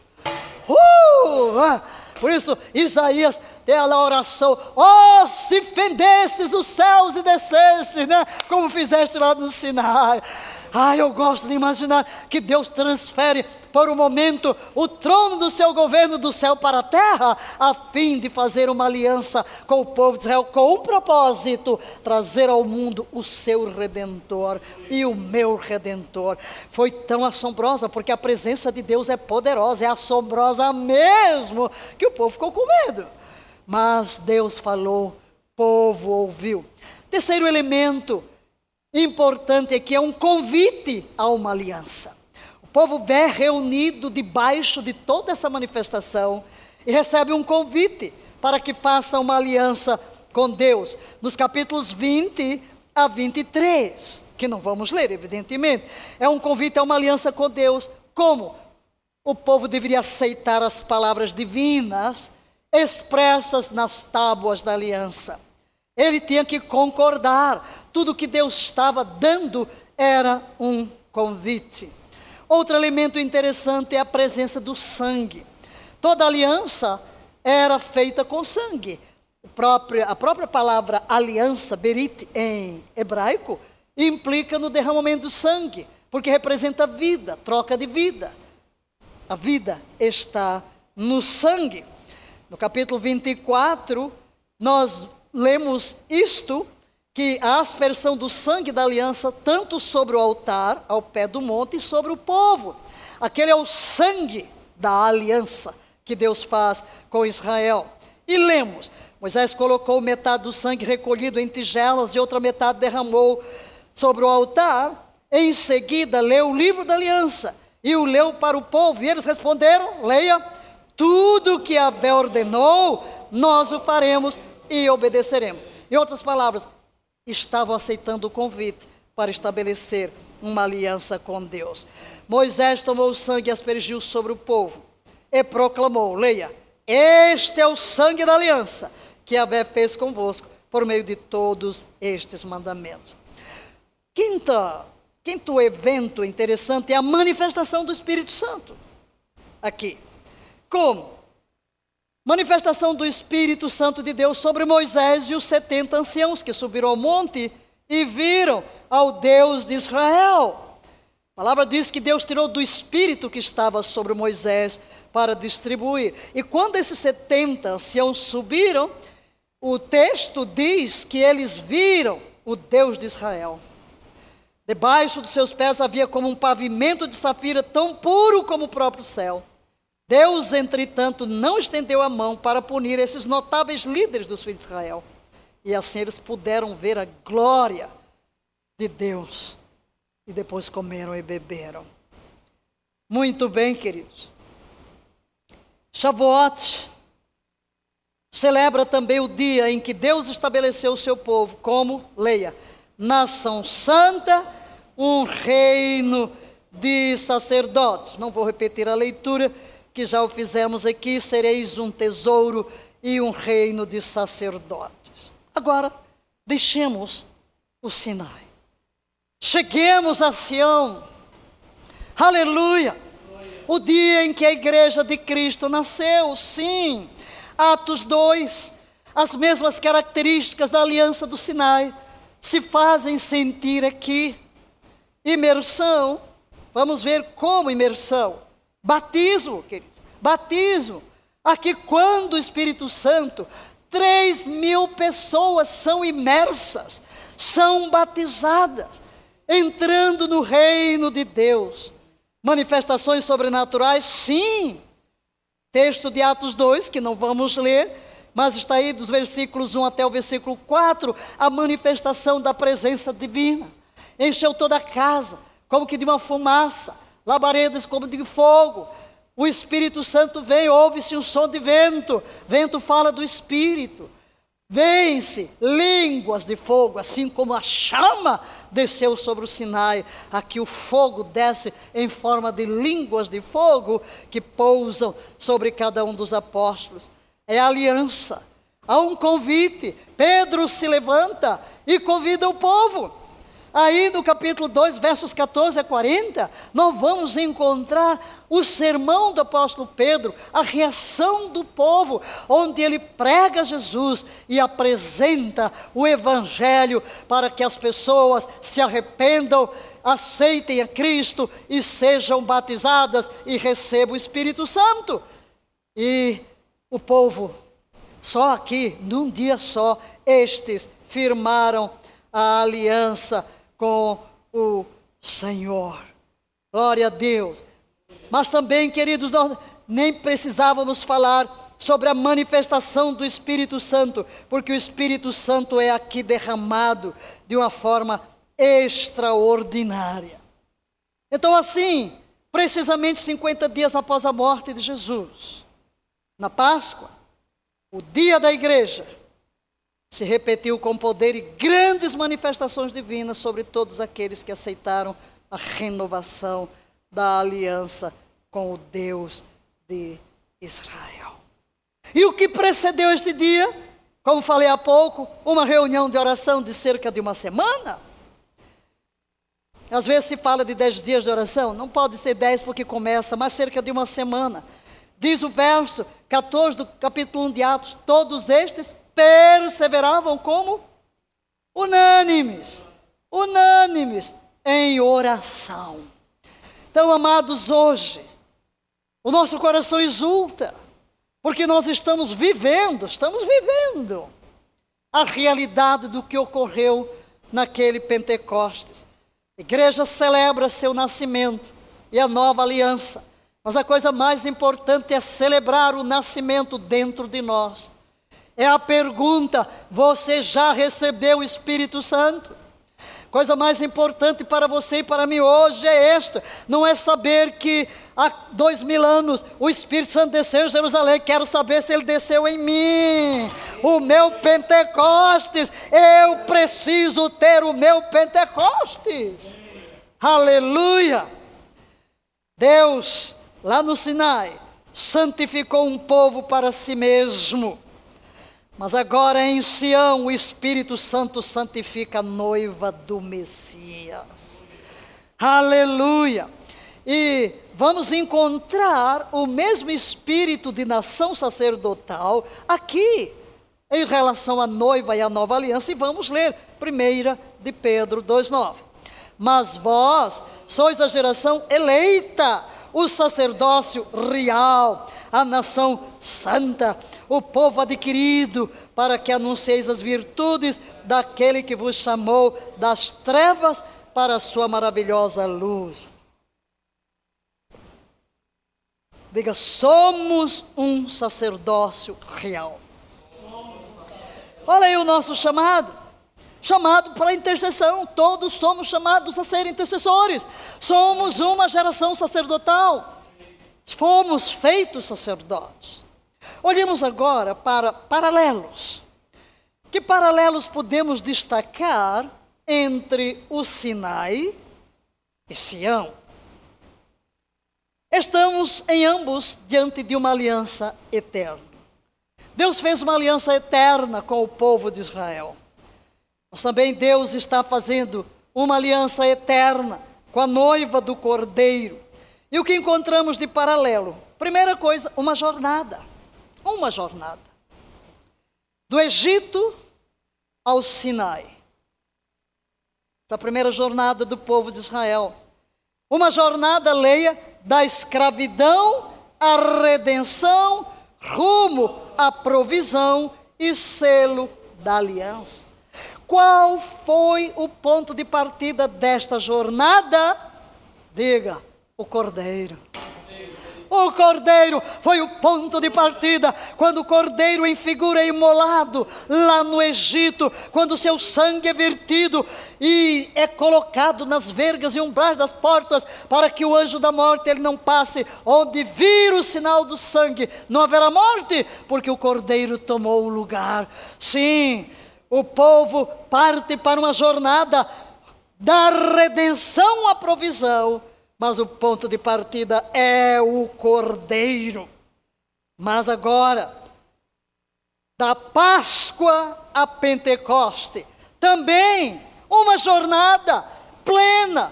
Uh! Ah, por isso, Isaías tem a oração: Oh, se fendesses os céus e descesses, né? Como fizeste lá no Sinai. Ah, eu gosto de imaginar que Deus transfere por um momento o trono do seu governo do céu para a terra, a fim de fazer uma aliança com o povo de Israel, com um propósito: trazer ao mundo o seu redentor e o meu redentor. Foi tão assombrosa, porque a presença de Deus é poderosa, é assombrosa mesmo, que o povo ficou com medo. Mas Deus falou, povo ouviu. Terceiro elemento, importante aqui é um convite a uma aliança. O povo vê reunido debaixo de toda essa manifestação e recebe um convite para que faça uma aliança com Deus. Nos capítulos 20 a 23, que não vamos ler, evidentemente, é um convite a uma aliança com Deus. Como? O povo deveria aceitar as palavras divinas expressas nas tábuas da aliança. Ele tinha que concordar. Tudo que Deus estava dando era um convite. Outro elemento interessante é a presença do sangue. Toda aliança era feita com sangue. A própria, a própria palavra aliança, berit, em hebraico, implica no derramamento do sangue, porque representa vida, troca de vida. A vida está no sangue. No capítulo 24, nós lemos isto, que a aspersão do sangue da aliança, tanto sobre o altar, ao pé do monte, e sobre o povo. Aquele é o sangue da aliança que Deus faz com Israel. E lemos: Moisés colocou metade do sangue recolhido em tigelas e outra metade derramou sobre o altar. Em seguida, leu o livro da aliança e o leu para o povo. E eles responderam: Leia, tudo que Abé ordenou, nós o faremos e obedeceremos. Em outras palavras, estavam aceitando o convite para estabelecer uma aliança com Deus. Moisés tomou o sangue e aspergiu sobre o povo e proclamou: Leia, este é o sangue da aliança que Abé fez convosco por meio de todos estes mandamentos. Quinta, quinto evento interessante é a manifestação do Espírito Santo. Aqui. Como? Manifestação do Espírito Santo de Deus sobre Moisés e os setenta anciãos que subiram ao monte e viram ao Deus de Israel. A palavra diz que Deus tirou do Espírito que estava sobre Moisés para distribuir. E quando esses setenta anciãos subiram, o texto diz que eles viram o Deus de Israel. Debaixo dos seus pés havia como um pavimento de safira tão puro como o próprio céu. Deus, entretanto, não estendeu a mão para punir esses notáveis líderes dos filhos de Israel. E assim eles puderam ver a glória de Deus. E depois comeram e beberam. Muito bem, queridos. Shavuot celebra também o dia em que Deus estabeleceu o seu povo como, leia, nação santa, um reino de sacerdotes. Não vou repetir a leitura que já o fizemos aqui, sereis um tesouro e um reino de sacerdotes. Agora, deixemos o Sinai. Cheguemos a Sião. Aleluia! O dia em que a igreja de Cristo nasceu, sim. Atos 2, as mesmas características da aliança do Sinai se fazem sentir aqui. Imersão, vamos ver como imersão. Batismo, queridos, batismo. Aqui, quando o Espírito Santo, três mil pessoas são imersas, são batizadas, entrando no reino de Deus. Manifestações sobrenaturais, sim. Texto de Atos 2, que não vamos ler, mas está aí dos versículos 1 até o versículo 4, a manifestação da presença divina. Encheu toda a casa, como que de uma fumaça, labaredas como de fogo. O Espírito Santo vem, ouve-se um som de vento, vento fala do Espírito. Vence línguas de fogo, assim como a chama desceu sobre o Sinai. Aqui o fogo desce em forma de línguas de fogo que pousam sobre cada um dos apóstolos é aliança. Há um convite. Pedro se levanta e convida o povo. Aí no capítulo 2, versos 14 a 40, nós vamos encontrar o sermão do apóstolo Pedro, a reação do povo, onde ele prega Jesus e apresenta o evangelho para que as pessoas se arrependam, aceitem a Cristo e sejam batizadas e recebam o Espírito Santo. E o povo. Só aqui, num dia só, estes firmaram a aliança com o Senhor. Glória a Deus. Mas também, queridos, nós nem precisávamos falar sobre a manifestação do Espírito Santo, porque o Espírito Santo é aqui derramado de uma forma extraordinária. Então, assim, precisamente 50 dias após a morte de Jesus, na Páscoa, o dia da igreja, se repetiu com poder e grandes manifestações divinas sobre todos aqueles que aceitaram a renovação da aliança com o Deus de Israel. E o que precedeu este dia? Como falei há pouco, uma reunião de oração de cerca de uma semana. Às vezes se fala de dez dias de oração, não pode ser dez porque começa, mas cerca de uma semana. Diz o verso 14 do capítulo 1 de Atos: todos estes perseveravam como unânimes, unânimes em oração. Então, amados, hoje, o nosso coração exulta, porque nós estamos vivendo, estamos vivendo a realidade do que ocorreu naquele Pentecostes. A igreja celebra seu nascimento e a nova aliança mas a coisa mais importante é celebrar o nascimento dentro de nós. É a pergunta: você já recebeu o Espírito Santo? Coisa mais importante para você e para mim hoje é esta: não é saber que há dois mil anos o Espírito Santo desceu em Jerusalém, quero saber se ele desceu em mim. O meu Pentecostes, eu preciso ter o meu Pentecostes. Aleluia! Deus lá no Sinai, santificou um povo para si mesmo. Mas agora em Sião, o Espírito Santo santifica a noiva do Messias. Aleluia! E vamos encontrar o mesmo espírito de nação sacerdotal aqui, em relação à noiva e à nova aliança, e vamos ler 1 de Pedro 2,9. Mas vós sois a geração eleita, o sacerdócio real, a nação santa, o povo adquirido, para que anuncieis as virtudes daquele que vos chamou das trevas para a sua maravilhosa luz. Diga, somos um sacerdócio real. Olha aí o nosso chamado chamado para intercessão. Todos somos chamados a ser intercessores. Somos uma geração sacerdotal. Fomos feitos sacerdotes. Olhemos agora para paralelos. Que paralelos podemos destacar entre o Sinai e Sião? Estamos em ambos diante de uma aliança eterna. Deus fez uma aliança eterna com o povo de Israel. Mas também Deus está fazendo uma aliança eterna com a noiva do Cordeiro. E o que encontramos de paralelo? Primeira coisa, uma jornada. Uma jornada. Do Egito ao Sinai. Essa primeira jornada do povo de Israel. Uma jornada, leia, da escravidão à redenção, rumo à provisão e selo da aliança. Qual foi o ponto de partida desta jornada? Diga, o Cordeiro. O cordeiro foi o ponto de partida. Quando o cordeiro em figura é imolado lá no Egito, quando seu sangue é vertido e é colocado nas vergas e umbrais das portas, para que o anjo da morte ele não passe, onde vir o sinal do sangue, não haverá morte, porque o cordeiro tomou o lugar. Sim, o povo parte para uma jornada da redenção à provisão mas o ponto de partida é o Cordeiro. Mas agora, da Páscoa a Pentecoste, também uma jornada plena,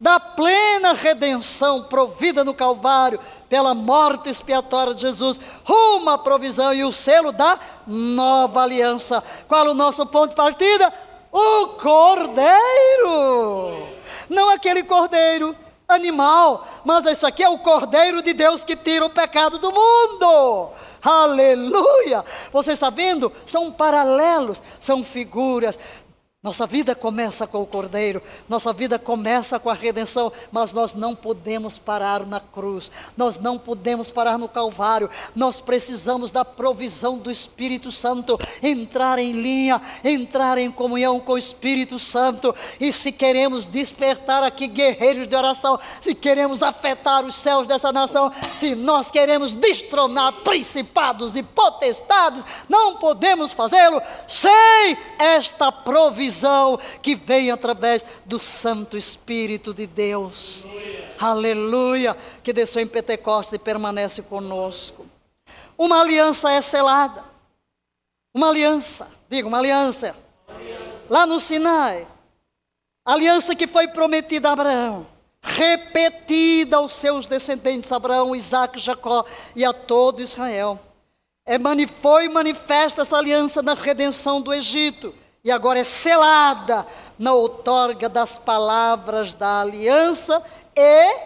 da plena redenção provida no Calvário pela morte expiatória de Jesus, rumo à provisão e o selo da nova aliança. Qual o nosso ponto de partida? O Cordeiro! Não aquele Cordeiro animal, mas isso aqui é o Cordeiro de Deus que tira o pecado do mundo. Aleluia! Você está vendo? São paralelos, são figuras. Nossa vida começa com o Cordeiro, nossa vida começa com a redenção, mas nós não podemos parar na cruz, nós não podemos parar no Calvário, nós precisamos da provisão do Espírito Santo, entrar em linha, entrar em comunhão com o Espírito Santo, e se queremos despertar aqui guerreiros de oração, se queremos afetar os céus dessa nação, se nós queremos destronar principados e potestades, não podemos fazê-lo sem esta provisão visão que vem através do Santo Espírito de Deus. Aleluia. Aleluia. Que desceu em Pentecostes e permanece conosco. Uma aliança é selada. Uma aliança, diga, uma aliança. aliança. Lá no Sinai. Aliança que foi prometida a Abraão repetida aos seus descendentes, Abraão, Isaac, Jacó e a todo Israel. É, foi manifesta essa aliança na redenção do Egito e agora é selada na outorga das palavras da aliança e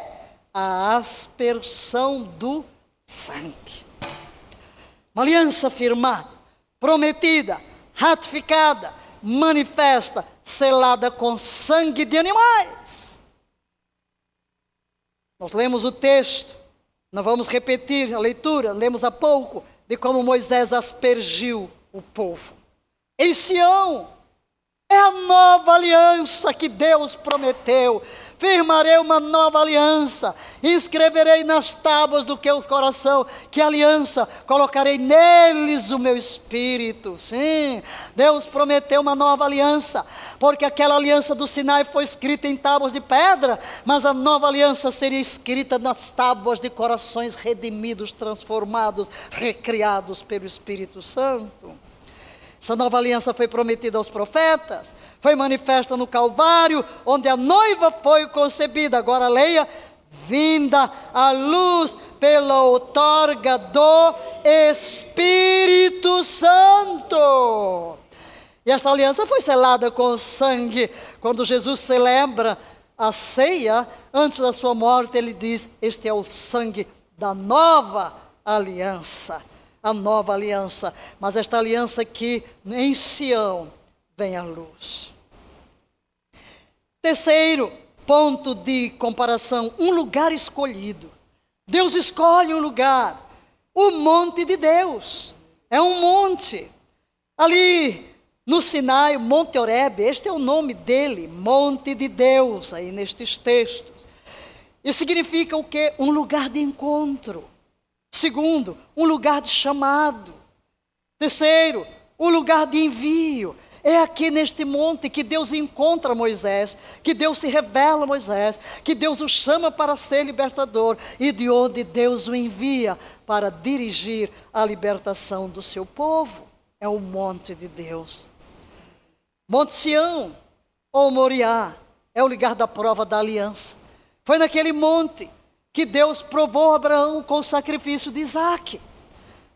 a aspersão do sangue. Uma aliança firmada, prometida, ratificada, manifesta, selada com sangue de animais. Nós lemos o texto, não vamos repetir a leitura, lemos há pouco, de como Moisés aspergiu o povo em Sião. É a nova aliança que Deus prometeu. Firmarei uma nova aliança, escreverei nas tábuas do teu coração, que aliança, colocarei neles o meu espírito. Sim, Deus prometeu uma nova aliança, porque aquela aliança do Sinai foi escrita em tábuas de pedra, mas a nova aliança seria escrita nas tábuas de corações redimidos, transformados, recriados pelo Espírito Santo. Essa nova aliança foi prometida aos profetas, foi manifesta no Calvário, onde a noiva foi concebida. Agora leia, vinda à luz pela outorga do Espírito Santo. E esta aliança foi selada com sangue. Quando Jesus celebra a ceia, antes da sua morte, ele diz: Este é o sangue da nova aliança a nova aliança, mas esta aliança que em Sião vem à luz. Terceiro ponto de comparação: um lugar escolhido. Deus escolhe um lugar, o monte de Deus. É um monte. Ali no Sinai, Monte Oreb, este é o nome dele, Monte de Deus, aí nestes textos. Isso significa o quê? Um lugar de encontro. Segundo, um lugar de chamado. Terceiro, um lugar de envio. É aqui neste monte que Deus encontra Moisés, que Deus se revela a Moisés, que Deus o chama para ser libertador e de onde Deus o envia para dirigir a libertação do seu povo. É o monte de Deus. Monte Sião, ou Moriá, é o lugar da prova da aliança. Foi naquele monte que Deus provou Abraão com o sacrifício de Isaac.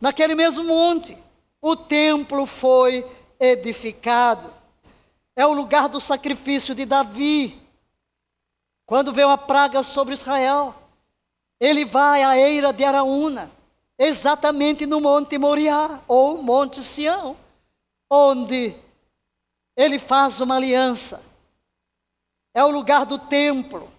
Naquele mesmo monte, o templo foi edificado. É o lugar do sacrifício de Davi. Quando veio a praga sobre Israel, ele vai à eira de Araúna, exatamente no Monte Moriá, ou Monte Sião, onde ele faz uma aliança. É o lugar do templo,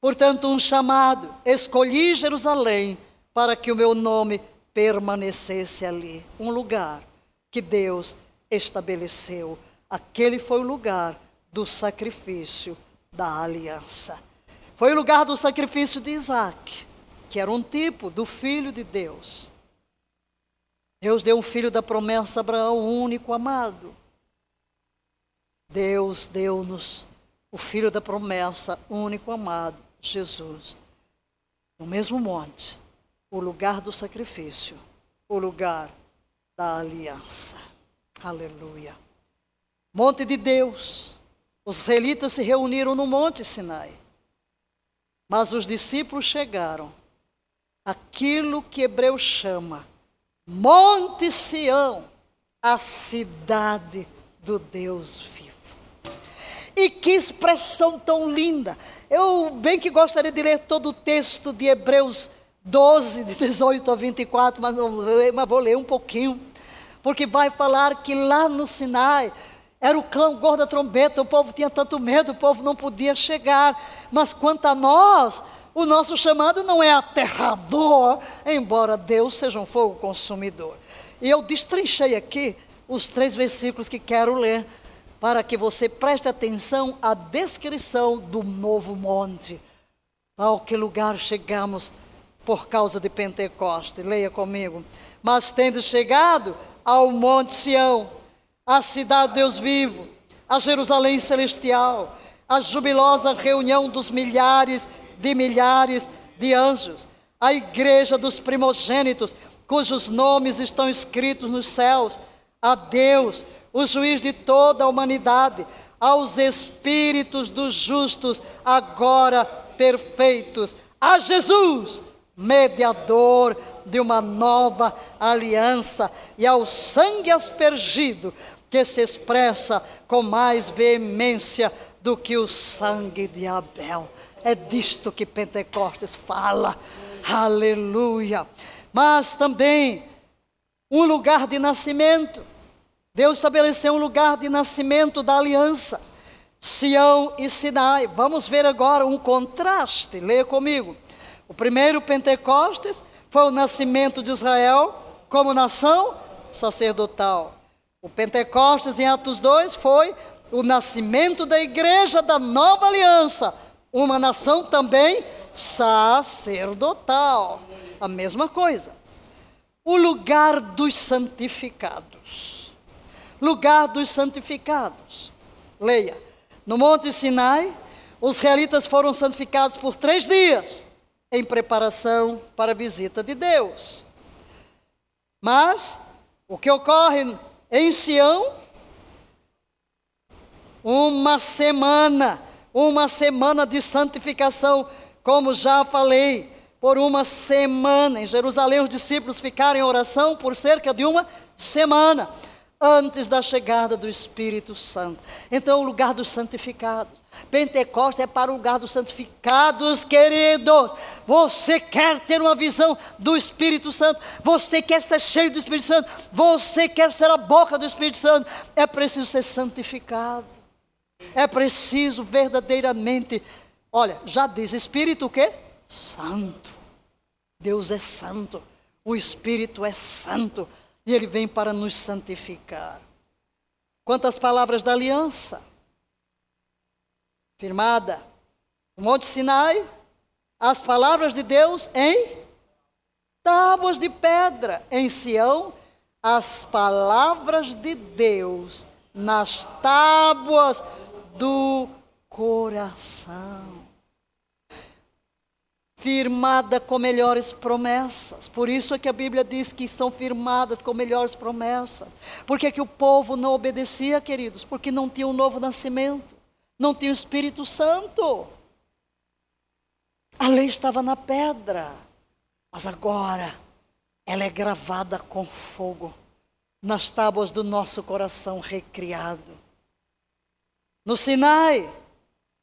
portanto, um chamado. Escolhi Jerusalém para que o meu nome permanecesse ali. Um lugar que Deus estabeleceu. Aquele foi o lugar do sacrifício da aliança. Foi o lugar do sacrifício de Isaac, que era um tipo do filho de Deus. Deus deu um filho da promessa a Abraão, o único amado. Deus deu-nos o filho da promessa, único amado, Jesus. No mesmo monte, o lugar do sacrifício, o lugar da aliança. Aleluia. Monte de Deus. Os israelitas se reuniram no Monte Sinai. Mas os discípulos chegaram aquilo que Hebreu chama Monte Sião, a cidade do Deus vivo. E que expressão tão linda! Eu bem que gostaria de ler todo o texto de Hebreus 12, de 18 a 24, mas, não, mas vou ler um pouquinho. Porque vai falar que lá no Sinai era o clangor da trombeta, o povo tinha tanto medo, o povo não podia chegar. Mas quanto a nós, o nosso chamado não é aterrador, embora Deus seja um fogo consumidor. E eu destrinchei aqui os três versículos que quero ler, para que você preste atenção à descrição do novo monte. Ao que lugar chegamos por causa de Pentecoste. Leia comigo. Mas tendo chegado ao Monte Sião, a cidade de Deus vivo, a Jerusalém celestial, a jubilosa reunião dos milhares de milhares de anjos, a igreja dos primogênitos, cujos nomes estão escritos nos céus, a Deus, o juiz de toda a humanidade, aos espíritos dos justos, agora perfeitos, a Jesus, mediador de uma nova aliança, e ao sangue aspergido, que se expressa com mais veemência do que o sangue de Abel. É disto que Pentecostes fala. Aleluia. Mas também um lugar de nascimento. Deus estabeleceu um lugar de nascimento da aliança. Sião e Sinai. Vamos ver agora um contraste. Leia comigo. O primeiro Pentecostes foi o nascimento de Israel como nação sacerdotal. O Pentecostes em Atos 2 foi o nascimento da igreja da nova aliança, uma nação também sacerdotal. A mesma coisa. O lugar dos santificados. Lugar dos santificados. Leia. No Monte Sinai, os israelitas foram santificados por três dias em preparação para a visita de Deus. Mas o que ocorre em Sião? Uma semana, uma semana de santificação, como já falei, por uma semana. Em Jerusalém, os discípulos ficaram em oração por cerca de uma semana antes da chegada do Espírito Santo. Então, o lugar dos santificados. Pentecostes é para o lugar dos santificados, queridos. Você quer ter uma visão do Espírito Santo, você quer ser cheio do Espírito Santo, você quer ser a boca do Espírito Santo, é preciso ser santificado. É preciso verdadeiramente, olha, já diz Espírito o quê? Santo. Deus é santo. O Espírito é santo e ele vem para nos santificar. Quantas palavras da aliança? Firmada no Monte Sinai, as palavras de Deus em tábuas de pedra. Em Sião, as palavras de Deus nas tábuas do coração firmada com melhores promessas. Por isso é que a Bíblia diz que estão firmadas com melhores promessas. Por que, que o povo não obedecia, queridos? Porque não tinha um novo nascimento, não tinha o Espírito Santo. A lei estava na pedra, mas agora ela é gravada com fogo nas tábuas do nosso coração recriado. No Sinai,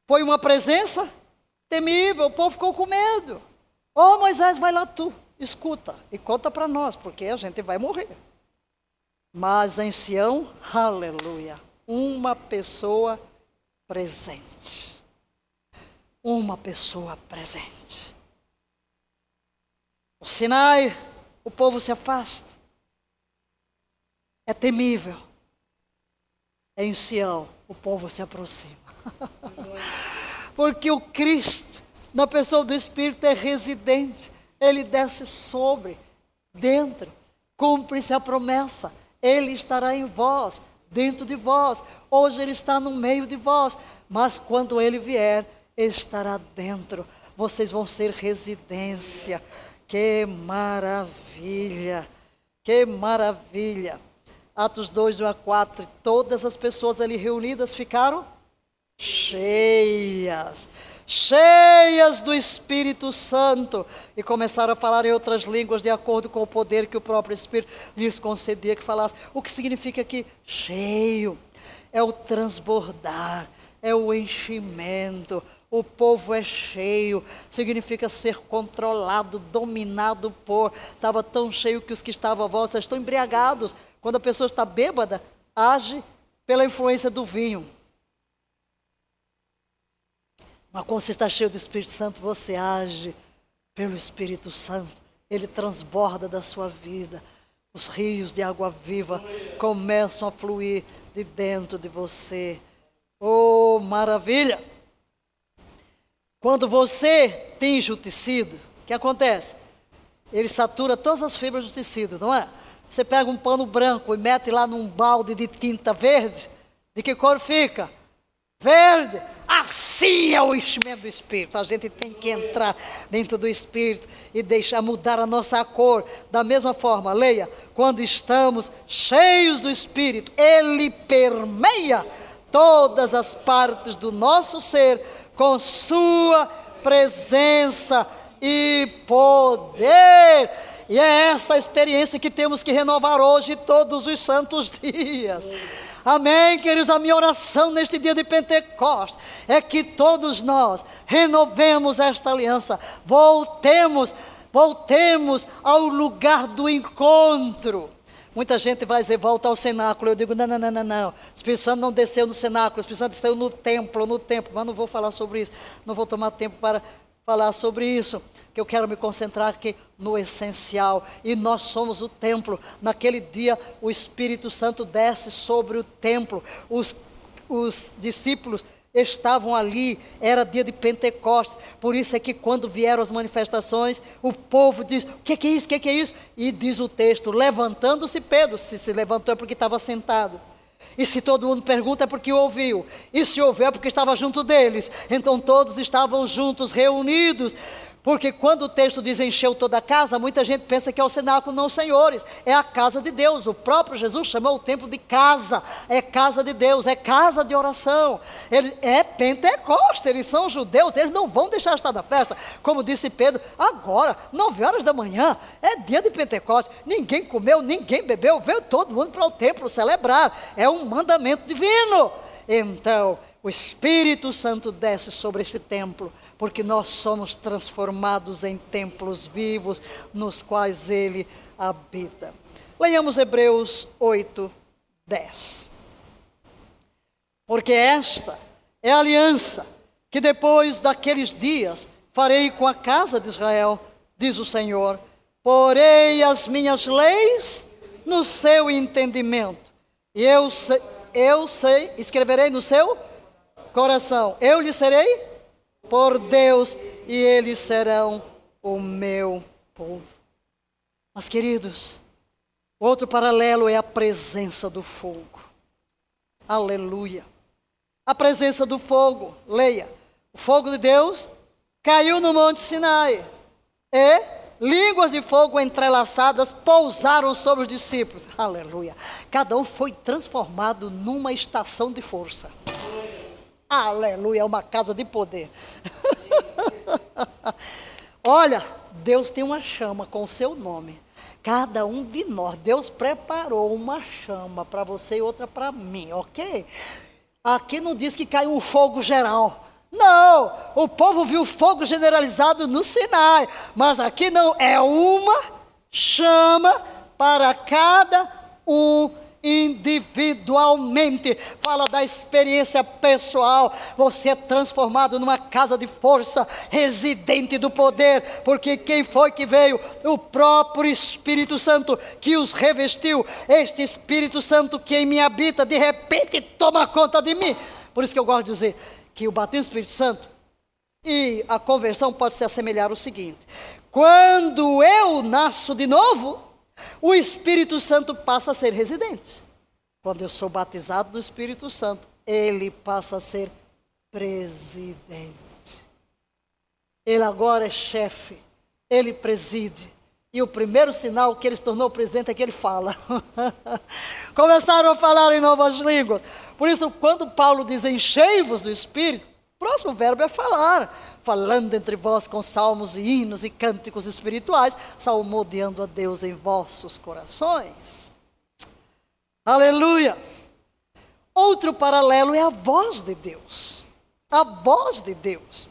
foi uma presença temível, o povo ficou com medo. Ô oh, Moisés, vai lá tu, escuta e conta para nós, porque a gente vai morrer. Mas em Sião, aleluia, uma pessoa presente. Uma pessoa presente. O Sinai, o povo se afasta. É temível. Em Sião, o povo se aproxima. *laughs* Porque o Cristo, na pessoa do Espírito, é residente. Ele desce sobre, dentro. Cumpre-se a promessa. Ele estará em vós, dentro de vós. Hoje ele está no meio de vós. Mas quando ele vier, estará dentro. Vocês vão ser residência. Que maravilha! Que maravilha! Atos 2, 1 a 4. Todas as pessoas ali reunidas ficaram cheias, cheias do Espírito Santo, e começaram a falar em outras línguas de acordo com o poder que o próprio Espírito lhes concedia que falasse. O que significa aqui cheio? É o transbordar, é o enchimento. O povo é cheio, significa ser controlado, dominado por. Estava tão cheio que os que estavam à volta estão embriagados. Quando a pessoa está bêbada, age pela influência do vinho. Mas quando você está cheio do Espírito Santo, você age pelo Espírito Santo. Ele transborda da sua vida. Os rios de água viva começam a fluir de dentro de você. Oh, maravilha! Quando você tinge o tecido, o que acontece? Ele satura todas as fibras do tecido, não é? Você pega um pano branco e mete lá num balde de tinta verde, de que cor fica? verde. Assim é o enchimento do Espírito. A gente tem que entrar dentro do Espírito e deixar mudar a nossa cor. Da mesma forma, leia, quando estamos cheios do Espírito, ele permeia todas as partes do nosso ser com sua presença e poder. E é essa experiência que temos que renovar hoje todos os santos *laughs* dias. Amém, queridos? A minha oração neste dia de Pentecostes é que todos nós renovemos esta aliança, voltemos, voltemos ao lugar do encontro. Muita gente vai dizer, volta ao cenáculo. Eu digo, não, não, não, não, não. O Espírito Santo não desceu no cenáculo, o Espírito Santo desceu no templo, no templo. Mas não vou falar sobre isso, não vou tomar tempo para falar sobre isso que eu quero me concentrar aqui no essencial. E nós somos o templo. Naquele dia, o Espírito Santo desce sobre o templo. Os, os discípulos estavam ali, era dia de Pentecostes. Por isso é que quando vieram as manifestações, o povo diz: O que, é isso? O que é isso? E diz o texto: Levantando-se Pedro, se se levantou é porque estava sentado. E se todo mundo pergunta é porque ouviu. E se ouviu é porque estava junto deles. Então todos estavam juntos, reunidos. Porque quando o texto diz encheu toda a casa, muita gente pensa que é o cenáculo, não, senhores. É a casa de Deus. O próprio Jesus chamou o templo de casa. É casa de Deus, é casa de oração. Ele é Pentecoste, eles são judeus, eles não vão deixar estar da festa. Como disse Pedro, agora, nove horas da manhã, é dia de Pentecoste. Ninguém comeu, ninguém bebeu, veio todo mundo para o templo celebrar. É um mandamento divino. Então, o Espírito Santo desce sobre este templo porque nós somos transformados em templos vivos nos quais Ele habita. Leiamos Hebreus 8, 10. Porque esta é a aliança que depois daqueles dias farei com a casa de Israel, diz o Senhor. Porei as minhas leis no seu entendimento, eu sei, eu sei, escreverei no seu coração. Eu lhe serei por Deus e eles serão o meu povo. Mas, queridos, outro paralelo é a presença do fogo. Aleluia. A presença do fogo, leia. O fogo de Deus caiu no Monte Sinai e línguas de fogo entrelaçadas pousaram sobre os discípulos. Aleluia. Cada um foi transformado numa estação de força. Aleluia, é uma casa de poder. *laughs* Olha, Deus tem uma chama com o seu nome. Cada um de nós, Deus preparou uma chama para você e outra para mim, ok? Aqui não diz que caiu um fogo geral. Não, o povo viu fogo generalizado no Sinai, mas aqui não, é uma chama para cada um individualmente. Fala da experiência pessoal. Você é transformado numa casa de força, residente do poder, porque quem foi que veio? O próprio Espírito Santo que os revestiu. Este Espírito Santo que em mim habita, de repente toma conta de mim. Por isso que eu gosto de dizer que o batismo do Espírito Santo e a conversão pode se assemelhar ao seguinte: quando eu nasço de novo, o Espírito Santo passa a ser residente. Quando eu sou batizado do Espírito Santo, ele passa a ser presidente. Ele agora é chefe, ele preside. E o primeiro sinal que ele se tornou presidente é que ele fala. *laughs* Começaram a falar em novas línguas. Por isso, quando Paulo diz enchei-vos do Espírito, o próximo verbo é falar. Falando entre vós com salmos e hinos e cânticos espirituais, salmodiando a Deus em vossos corações. Aleluia! Outro paralelo é a voz de Deus. A voz de Deus.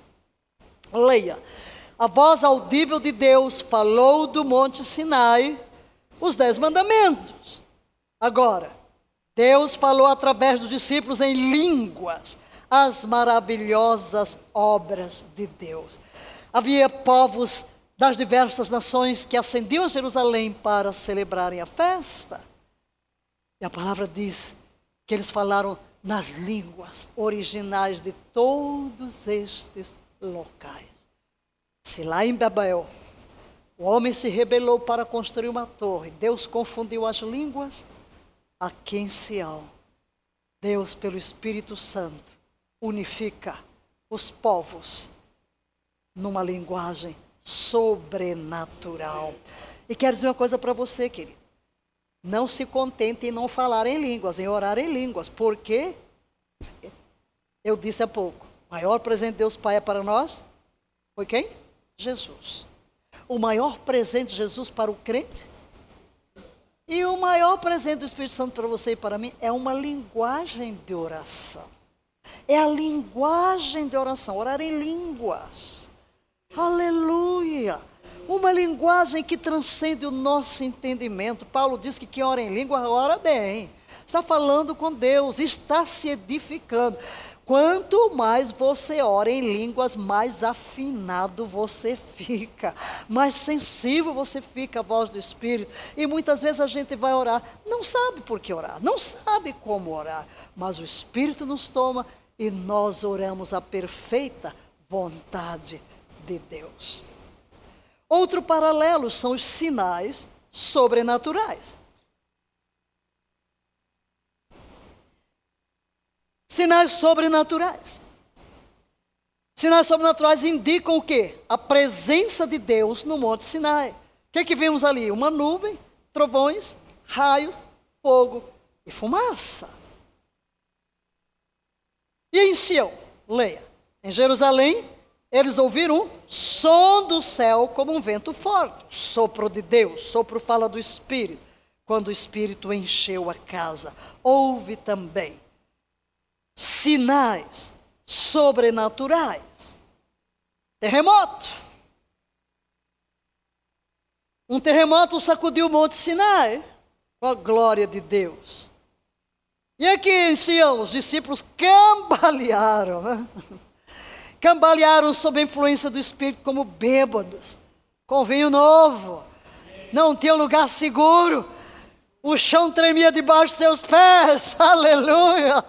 Leia a voz audível de Deus falou do Monte Sinai os dez mandamentos. Agora, Deus falou através dos discípulos em línguas as maravilhosas obras de Deus. Havia povos das diversas nações que ascendiam a Jerusalém para celebrarem a festa. E a palavra diz que eles falaram nas línguas originais de todos estes locais. Se lá em Babel o homem se rebelou para construir uma torre, Deus confundiu as línguas, aqui em Sião, Deus, pelo Espírito Santo, unifica os povos numa linguagem sobrenatural. E quero dizer uma coisa para você, querido. Não se contente em não falar em línguas, em orar em línguas, porque eu disse há pouco, o maior presente de Deus Pai é para nós foi quem? Jesus. O maior presente de Jesus para o crente e o maior presente do Espírito Santo para você e para mim é uma linguagem de oração. É a linguagem de oração, orar em línguas. Aleluia! Uma linguagem que transcende o nosso entendimento. Paulo diz que quem ora em língua ora bem. Está falando com Deus, está se edificando. Quanto mais você ora em línguas, mais afinado você fica, mais sensível você fica à voz do Espírito. E muitas vezes a gente vai orar, não sabe por que orar, não sabe como orar, mas o Espírito nos toma e nós oramos a perfeita vontade de Deus. Outro paralelo são os sinais sobrenaturais. Sinais sobrenaturais. Sinais sobrenaturais indicam o quê? A presença de Deus no Monte Sinai. O que, é que vimos ali? Uma nuvem, trovões, raios, fogo e fumaça. E em Sião, leia. Em Jerusalém, eles ouviram um som do céu como um vento forte, sopro de Deus, sopro fala do Espírito. Quando o Espírito encheu a casa, houve também sinais sobrenaturais. Terremoto. Um terremoto sacudiu o Monte Sinai com a glória de Deus. E aqui em Sião, os discípulos cambalearam, né? *laughs* Cambalearam sob a influência do Espírito como bêbados, com vinho novo. Não tinha lugar seguro. O chão tremia debaixo de seus pés. *laughs* Aleluia!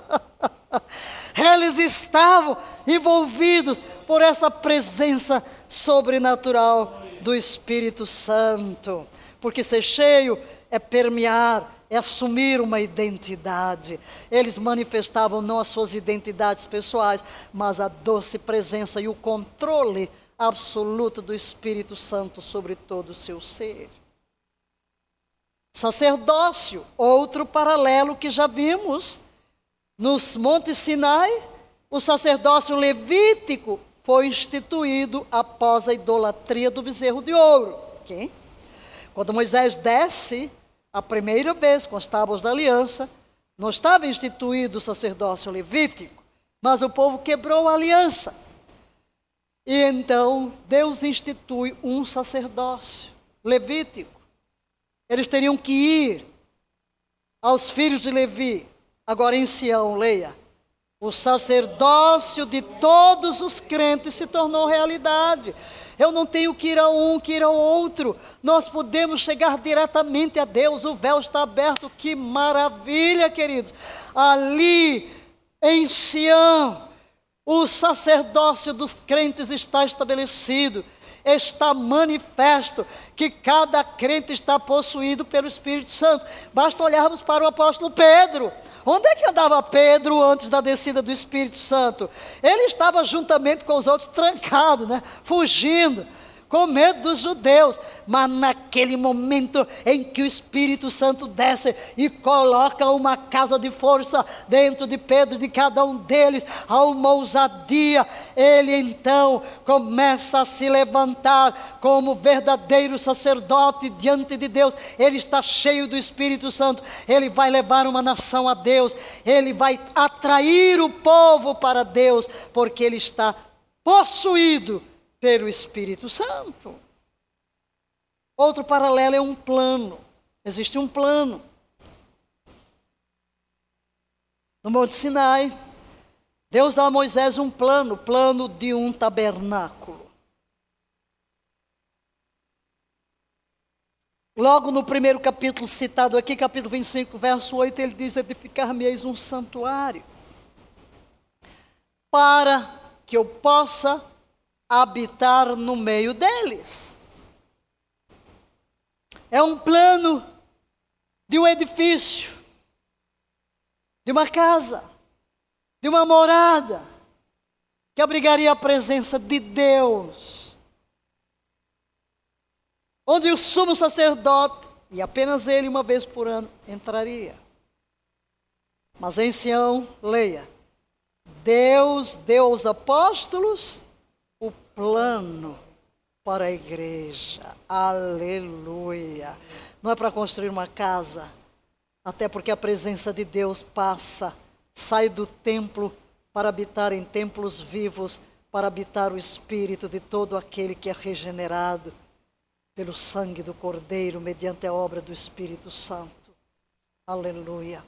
*laughs* Eles estavam envolvidos por essa presença sobrenatural do Espírito Santo. Porque ser cheio é permear, é assumir uma identidade. Eles manifestavam não as suas identidades pessoais, mas a doce presença e o controle absoluto do Espírito Santo sobre todo o seu ser. Sacerdócio, outro paralelo que já vimos nos Montes Sinai, o sacerdócio levítico foi instituído após a idolatria do bezerro de ouro. Okay? Quando Moisés desce a primeira vez com as tábuas da aliança, não estava instituído o sacerdócio levítico, mas o povo quebrou a aliança. E então Deus institui um sacerdócio levítico. Eles teriam que ir aos filhos de Levi, agora em Sião, leia. O sacerdócio de todos os crentes se tornou realidade. Eu não tenho que ir a um, que ir ao outro. Nós podemos chegar diretamente a Deus. O véu está aberto. Que maravilha, queridos. Ali em Sião, o sacerdócio dos crentes está estabelecido. Está manifesto que cada crente está possuído pelo Espírito Santo. Basta olharmos para o apóstolo Pedro. Onde é que andava Pedro antes da descida do Espírito Santo? Ele estava juntamente com os outros trancado, né? fugindo com medo dos judeus, mas naquele momento em que o Espírito Santo desce e coloca uma casa de força dentro de Pedro, de cada um deles, há uma ousadia, ele então começa a se levantar como verdadeiro sacerdote diante de Deus, ele está cheio do Espírito Santo, ele vai levar uma nação a Deus, ele vai atrair o povo para Deus, porque ele está possuído pelo Espírito Santo. Outro paralelo é um plano. Existe um plano. No Monte Sinai, Deus dá a Moisés um plano, plano de um tabernáculo. Logo no primeiro capítulo citado aqui, capítulo 25, verso 8, ele diz: Edificar-me-eis um santuário, para que eu possa habitar no meio deles. É um plano de um edifício, de uma casa, de uma morada, que abrigaria a presença de Deus. Onde o sumo sacerdote, e apenas ele uma vez por ano, entraria. Mas em Sião, leia: Deus deu aos apóstolos plano para a igreja. Aleluia. Não é para construir uma casa, até porque a presença de Deus passa, sai do templo para habitar em templos vivos, para habitar o espírito de todo aquele que é regenerado pelo sangue do Cordeiro, mediante a obra do Espírito Santo. Aleluia.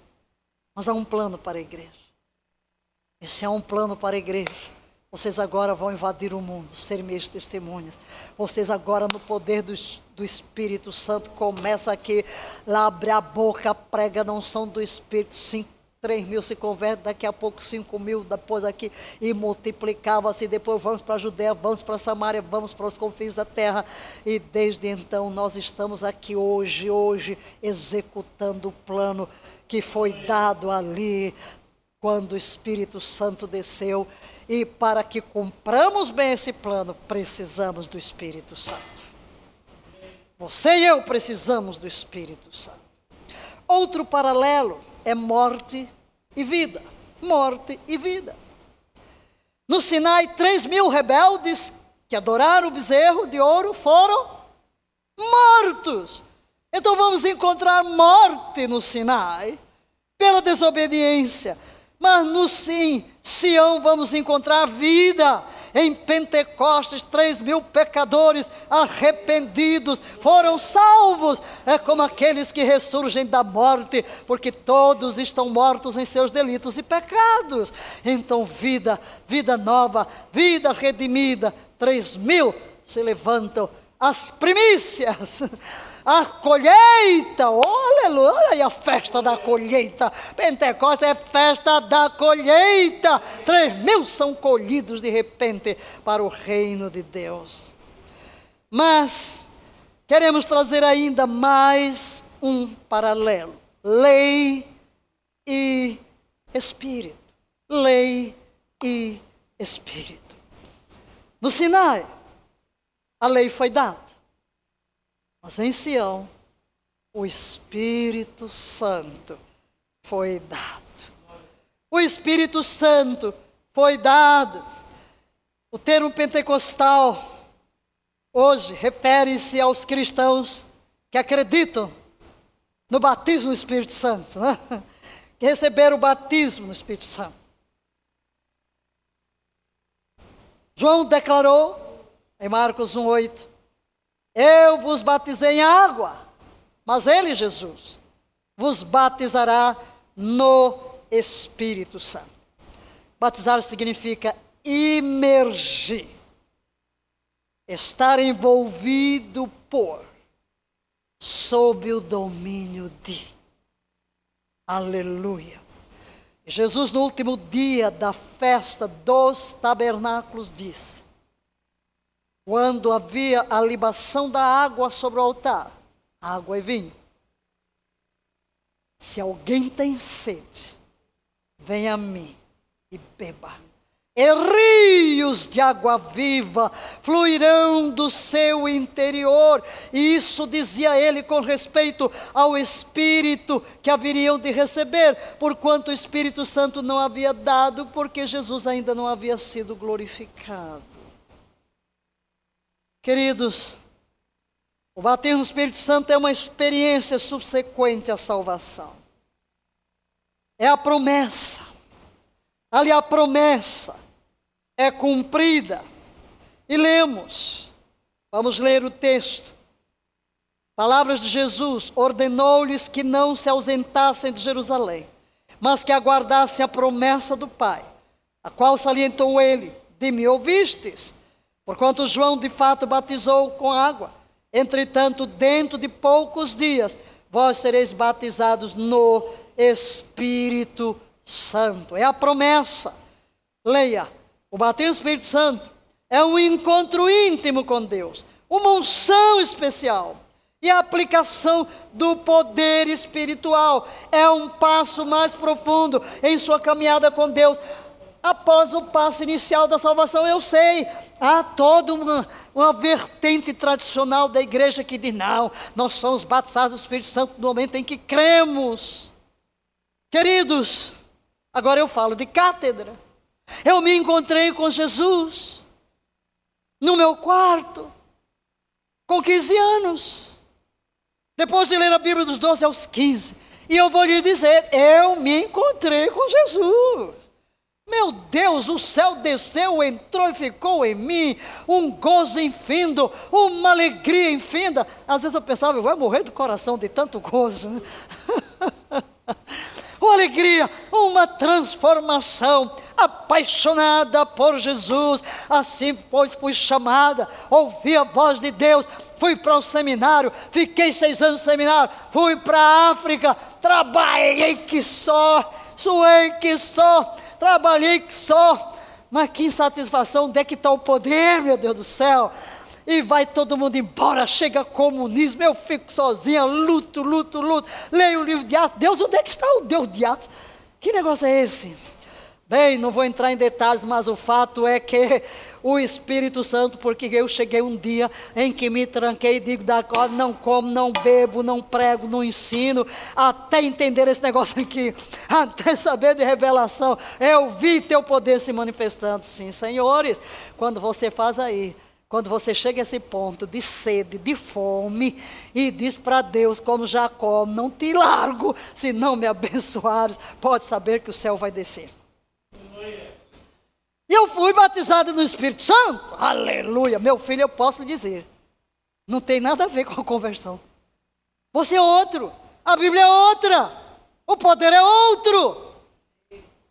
Mas há um plano para a igreja. Esse é um plano para a igreja vocês agora vão invadir o mundo, ser meus testemunhas. Vocês agora, no poder do, do Espírito Santo, começa aqui, lá abre a boca, prega não são do Espírito, cinco, três mil se converte, daqui a pouco cinco mil, depois aqui, e multiplicava-se, depois vamos para a Judéia, vamos para a Samaria, vamos para os confins da terra, e desde então nós estamos aqui hoje, hoje, executando o plano que foi dado ali, quando o Espírito Santo desceu e para que cumpramos bem esse plano, precisamos do Espírito Santo. Você e eu precisamos do Espírito Santo. Outro paralelo é morte e vida. Morte e vida. No Sinai, três mil rebeldes que adoraram o bezerro de ouro foram mortos. Então vamos encontrar morte no Sinai pela desobediência. Mas no sim, Sião vamos encontrar vida. Em Pentecostes, três mil pecadores arrependidos foram salvos. É como aqueles que ressurgem da morte, porque todos estão mortos em seus delitos e pecados. Então, vida, vida nova, vida redimida. Três mil se levantam as primícias *laughs* a colheita, oh, aleluia, e a festa da colheita. Pentecostes é festa da colheita. Três mil são colhidos de repente para o reino de Deus. Mas queremos trazer ainda mais um paralelo: lei e espírito. Lei e espírito. No Sinai, a lei foi dada. Mas em Sião, o Espírito Santo foi dado. O Espírito Santo foi dado. O termo pentecostal hoje refere-se aos cristãos que acreditam no batismo do Espírito Santo, né? *laughs* que receberam o batismo no Espírito Santo. João declarou em Marcos 1,8: Eu vos batizei em água, mas ele, Jesus, vos batizará no Espírito Santo. Batizar significa imergir, estar envolvido por, sob o domínio de. Aleluia. Jesus, no último dia da festa dos tabernáculos, disse: quando havia a libação da água sobre o altar, água e vinho. Se alguém tem sede, venha a mim e beba e rios de água viva fluirão do seu interior. E isso dizia ele com respeito ao Espírito que haveriam de receber, porquanto o Espírito Santo não havia dado, porque Jesus ainda não havia sido glorificado. Queridos, o batismo no Espírito Santo é uma experiência subsequente à salvação. É a promessa. Ali a promessa é cumprida. E lemos, vamos ler o texto. Palavras de Jesus: ordenou-lhes que não se ausentassem de Jerusalém, mas que aguardassem a promessa do Pai, a qual salientou ele: De me ouvistes? Porquanto João de fato batizou com água. Entretanto, dentro de poucos dias, vós sereis batizados no Espírito Santo. É a promessa. Leia o batismo do Espírito Santo é um encontro íntimo com Deus, uma unção especial. E a aplicação do poder espiritual é um passo mais profundo em sua caminhada com Deus. Após o passo inicial da salvação, eu sei, há toda uma, uma vertente tradicional da igreja que diz: não, nós somos batizados do Espírito Santo no momento em que cremos. Queridos, agora eu falo de cátedra. Eu me encontrei com Jesus no meu quarto, com 15 anos. Depois de ler a Bíblia dos 12 aos 15. E eu vou lhe dizer: eu me encontrei com Jesus. Meu Deus, o céu desceu, entrou e ficou em mim, um gozo infindo, uma alegria infinda. Às vezes eu pensava, eu vou morrer do coração de tanto gozo. Né? *laughs* uma alegria, uma transformação apaixonada por Jesus. Assim, pois, fui chamada, ouvi a voz de Deus, fui para o seminário, fiquei seis anos no seminário, fui para a África, trabalhei que só, suei que só, trabalhei que só. Mas que insatisfação, onde é que está o poder, meu Deus do céu? e vai todo mundo embora, chega comunismo, eu fico sozinha, luto, luto, luto, leio o livro de Atos. Deus, onde é que está o Deus de Atos? Que negócio é esse? Bem, não vou entrar em detalhes, mas o fato é que o Espírito Santo, porque eu cheguei um dia em que me tranquei e digo, da não como, não bebo, não prego, não ensino, até entender esse negócio aqui, *laughs* até saber de revelação. Eu vi teu poder se manifestando, sim, senhores. Quando você faz aí, quando você chega a esse ponto de sede, de fome, e diz para Deus, como Jacó, não te largo, se não me abençoares, pode saber que o céu vai descer. E eu fui batizado no Espírito Santo. Aleluia. Meu filho, eu posso dizer. Não tem nada a ver com a conversão. Você é outro. A Bíblia é outra. O poder é outro.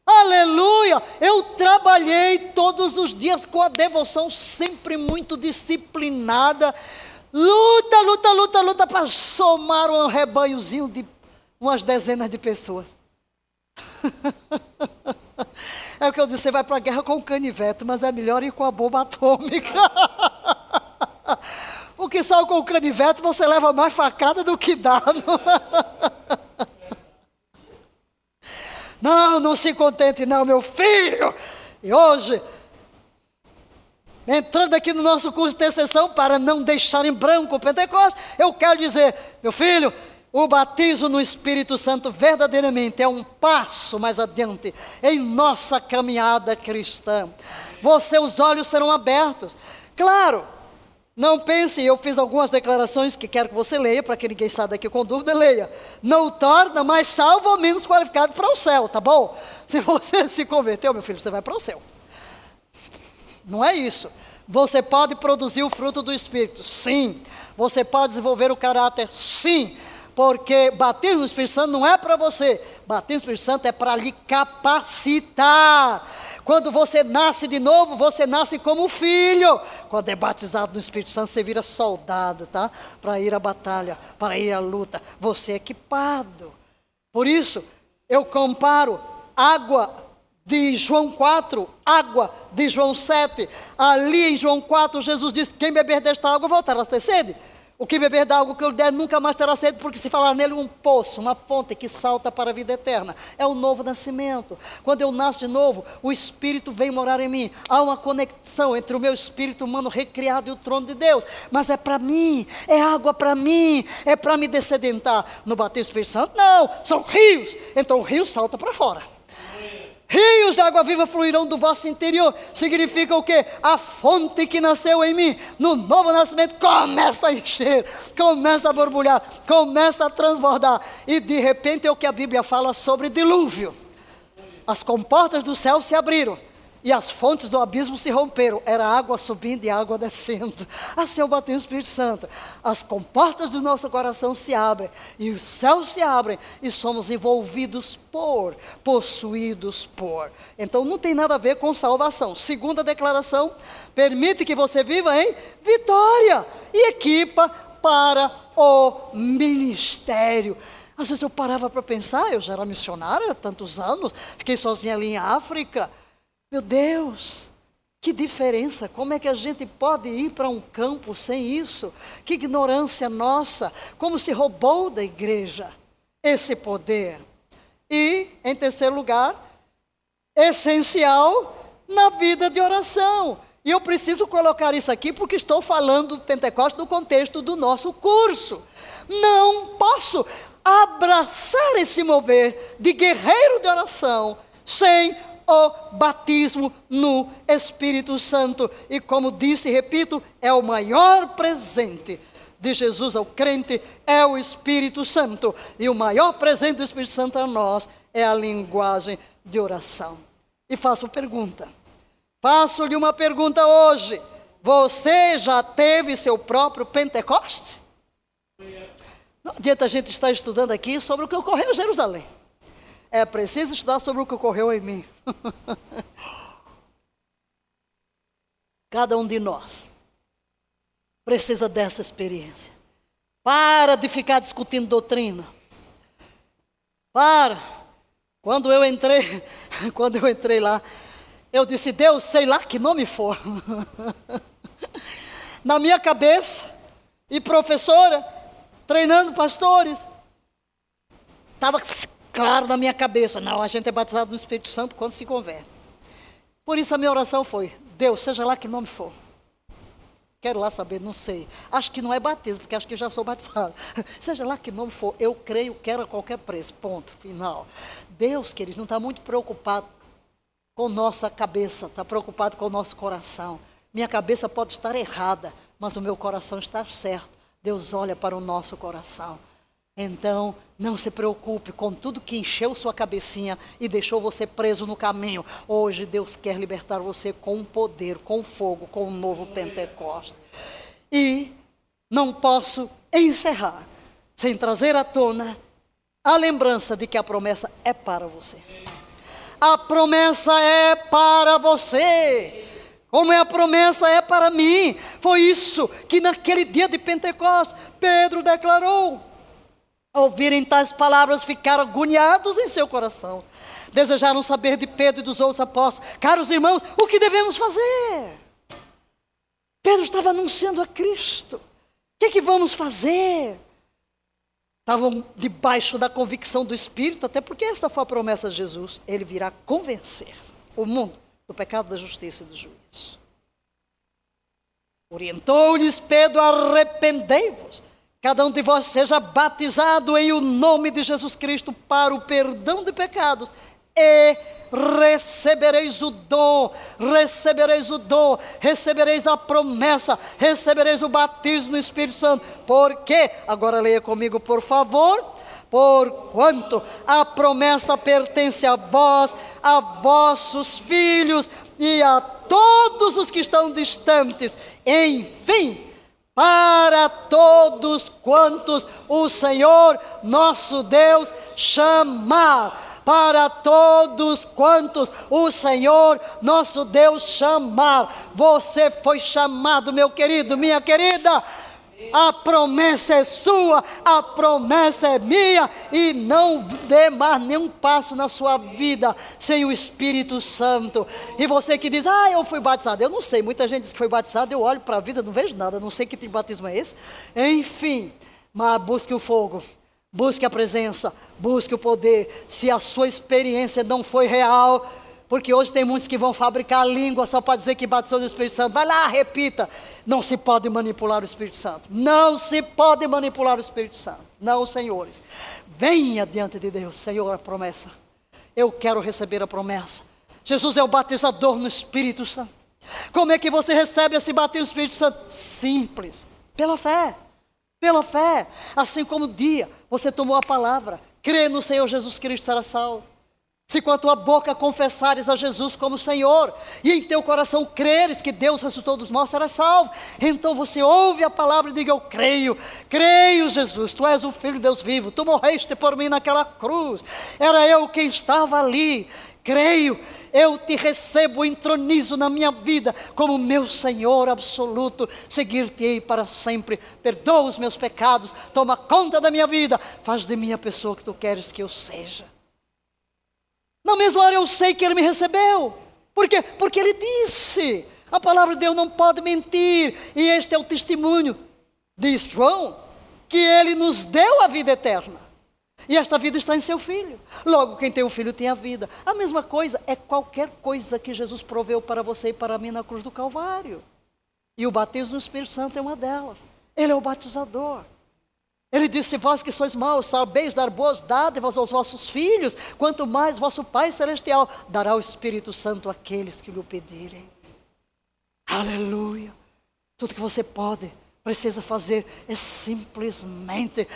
Aleluia! Eu trabalhei todos os dias com a devoção sempre muito disciplinada. Luta, luta, luta, luta para somar um rebanhozinho de umas dezenas de pessoas. *laughs* É o que eu disse, você vai para a guerra com o canivete, mas é melhor ir com a bomba atômica. *laughs* Porque só com o canivete você leva mais facada do que dado. Não, não se contente não, meu filho. E hoje, entrando aqui no nosso curso de intercessão, para não deixar em branco o Pentecostes, eu quero dizer, meu filho, o batismo no Espírito Santo verdadeiramente é um passo mais adiante em nossa caminhada cristã. Você, os olhos serão abertos. Claro, não pense, eu fiz algumas declarações que quero que você leia, para que ninguém saia daqui com dúvida, leia. Não torna mais salvo ou menos qualificado para o céu, tá bom? *laughs* Se você se converteu, meu filho, você vai para o céu. Não é isso. Você pode produzir o fruto do Espírito, sim. Você pode desenvolver o caráter, sim. Porque bater no Espírito Santo não é para você, bater no Espírito Santo é para lhe capacitar. Quando você nasce de novo, você nasce como filho. Quando é batizado no Espírito Santo, você vira soldado, tá? Para ir à batalha, para ir à luta. Você é equipado. Por isso, eu comparo água de João 4, água de João 7. Ali em João 4, Jesus disse: Quem beber desta água voltará a ter sede. O que beber da água que eu der nunca mais terá sede, porque se falar nele um poço, uma fonte que salta para a vida eterna. É o novo nascimento. Quando eu nasço de novo, o Espírito vem morar em mim. Há uma conexão entre o meu espírito humano recriado e o trono de Deus. Mas é para mim, é água para mim, é para me descedentar. No batismo Espírito Santo, não, são rios. Então o rio salta para fora. Rios de água viva fluirão do vosso interior. Significa o quê? A fonte que nasceu em mim, no novo nascimento, começa a encher, começa a borbulhar, começa a transbordar. E de repente é o que a Bíblia fala sobre dilúvio. As comportas do céu se abriram e as fontes do abismo se romperam. Era água subindo e água descendo. *laughs* Assim eu bati no Espírito Santo. As comportas do nosso coração se abrem e os céus se abrem e somos envolvidos por, possuídos por. Então não tem nada a ver com salvação. Segunda declaração, permite que você viva em vitória e equipa para o ministério. Às vezes eu parava para pensar, eu já era missionária há tantos anos, fiquei sozinha ali em África. Meu Deus, que diferença! Como é que a gente pode ir para um campo sem isso? Que ignorância nossa! Como se roubou da igreja esse poder. E, em terceiro lugar, essencial na vida de oração. E eu preciso colocar isso aqui porque estou falando do Pentecostes no contexto do nosso curso. Não posso abraçar esse mover de guerreiro de oração sem o batismo no Espírito Santo. E como disse e repito, é o maior presente de Jesus ao crente é o Espírito Santo. E o maior presente do Espírito Santo a nós é a linguagem de oração. E faço pergunta. Faço-lhe uma pergunta hoje. Você já teve seu próprio Pentecoste? Não adianta a gente estar estudando aqui sobre o que ocorreu em Jerusalém. É preciso estudar sobre o que ocorreu em mim. *laughs* Cada um de nós precisa dessa experiência. Para de ficar discutindo doutrina. Para. Quando eu entrei, *laughs* quando eu entrei lá, eu disse, Deus, sei lá que nome for. *laughs* Na minha cabeça, e professora, treinando pastores, estava claro na minha cabeça. Não, a gente é batizado no Espírito Santo quando se converte. Por isso a minha oração foi: Deus, seja lá que nome for. Quero lá saber, não sei. Acho que não é batismo, porque acho que já sou batizado. *laughs* Seja lá que nome for, eu creio, quero a qualquer preço. Ponto, final. Deus, queridos, não está muito preocupado com nossa cabeça, está preocupado com o nosso coração. Minha cabeça pode estar errada, mas o meu coração está certo. Deus olha para o nosso coração. Então, não se preocupe com tudo que encheu sua cabecinha e deixou você preso no caminho. Hoje Deus quer libertar você com poder, com fogo, com um novo Pentecostes. E não posso encerrar sem trazer à tona a lembrança de que a promessa é para você. A promessa é para você. Como é a promessa é para mim. Foi isso que naquele dia de Pentecostes Pedro declarou. Ao ouvirem tais palavras, ficaram agoniados em seu coração. Desejaram saber de Pedro e dos outros apóstolos. Caros irmãos, o que devemos fazer? Pedro estava anunciando a Cristo. O que, é que vamos fazer? Estavam debaixo da convicção do Espírito, até porque esta foi a promessa de Jesus. Ele virá convencer o mundo do pecado, da justiça e do juízo. Orientou-lhes Pedro, arrependei-vos Cada um de vós seja batizado em o nome de Jesus Cristo para o perdão de pecados e recebereis o dom, recebereis o dom, recebereis a promessa, recebereis o batismo no Espírito Santo. Porque, agora leia comigo, por favor. Porquanto a promessa pertence a vós, a vossos filhos e a todos os que estão distantes, enfim, para todos quantos o Senhor nosso Deus chamar. Para todos quantos o Senhor nosso Deus chamar. Você foi chamado, meu querido, minha querida a promessa é sua, a promessa é minha, e não dê mais nenhum passo na sua vida sem o Espírito Santo. E você que diz, ah, eu fui batizado, eu não sei, muita gente diz que foi batizado, eu olho para a vida, não vejo nada, não sei que tipo de batismo é esse. Enfim, mas busque o fogo. Busque a presença, busque o poder. Se a sua experiência não foi real, porque hoje tem muitos que vão fabricar a língua só para dizer que batizou no Espírito Santo. Vai lá, repita. Não se pode manipular o Espírito Santo. Não se pode manipular o Espírito Santo. Não, senhores. Venha diante de Deus, Senhor, a promessa. Eu quero receber a promessa. Jesus é o batizador no Espírito Santo. Como é que você recebe esse batismo no Espírito Santo? Simples. Pela fé. Pela fé. Assim como o dia você tomou a palavra. Crê no Senhor Jesus Cristo será salvo. Se com a tua boca confessares a Jesus como Senhor, e em teu coração creres que Deus ressuscitou dos mortos, serás salvo. Então você ouve a palavra e diga: Eu creio, creio, Jesus, tu és o Filho de Deus vivo, tu morreste por mim naquela cruz, era eu quem estava ali, creio, eu te recebo, entronizo na minha vida como meu Senhor absoluto, seguir-te-ei para sempre, perdoa os meus pecados, toma conta da minha vida, faz de mim a pessoa que tu queres que eu seja. Na mesma hora eu sei que ele me recebeu. Por quê? Porque ele disse. A palavra de Deus não pode mentir. E este é o testemunho de João, que ele nos deu a vida eterna. E esta vida está em seu filho. Logo, quem tem o filho tem a vida. A mesma coisa é qualquer coisa que Jesus proveu para você e para mim na cruz do Calvário. E o batismo no Espírito Santo é uma delas. Ele é o batizador. Ele disse: Vós que sois maus, sabeis dar boas dádivas aos vossos filhos, quanto mais vosso Pai Celestial dará o Espírito Santo àqueles que lhe pedirem. Aleluia! Tudo que você pode, precisa fazer é simplesmente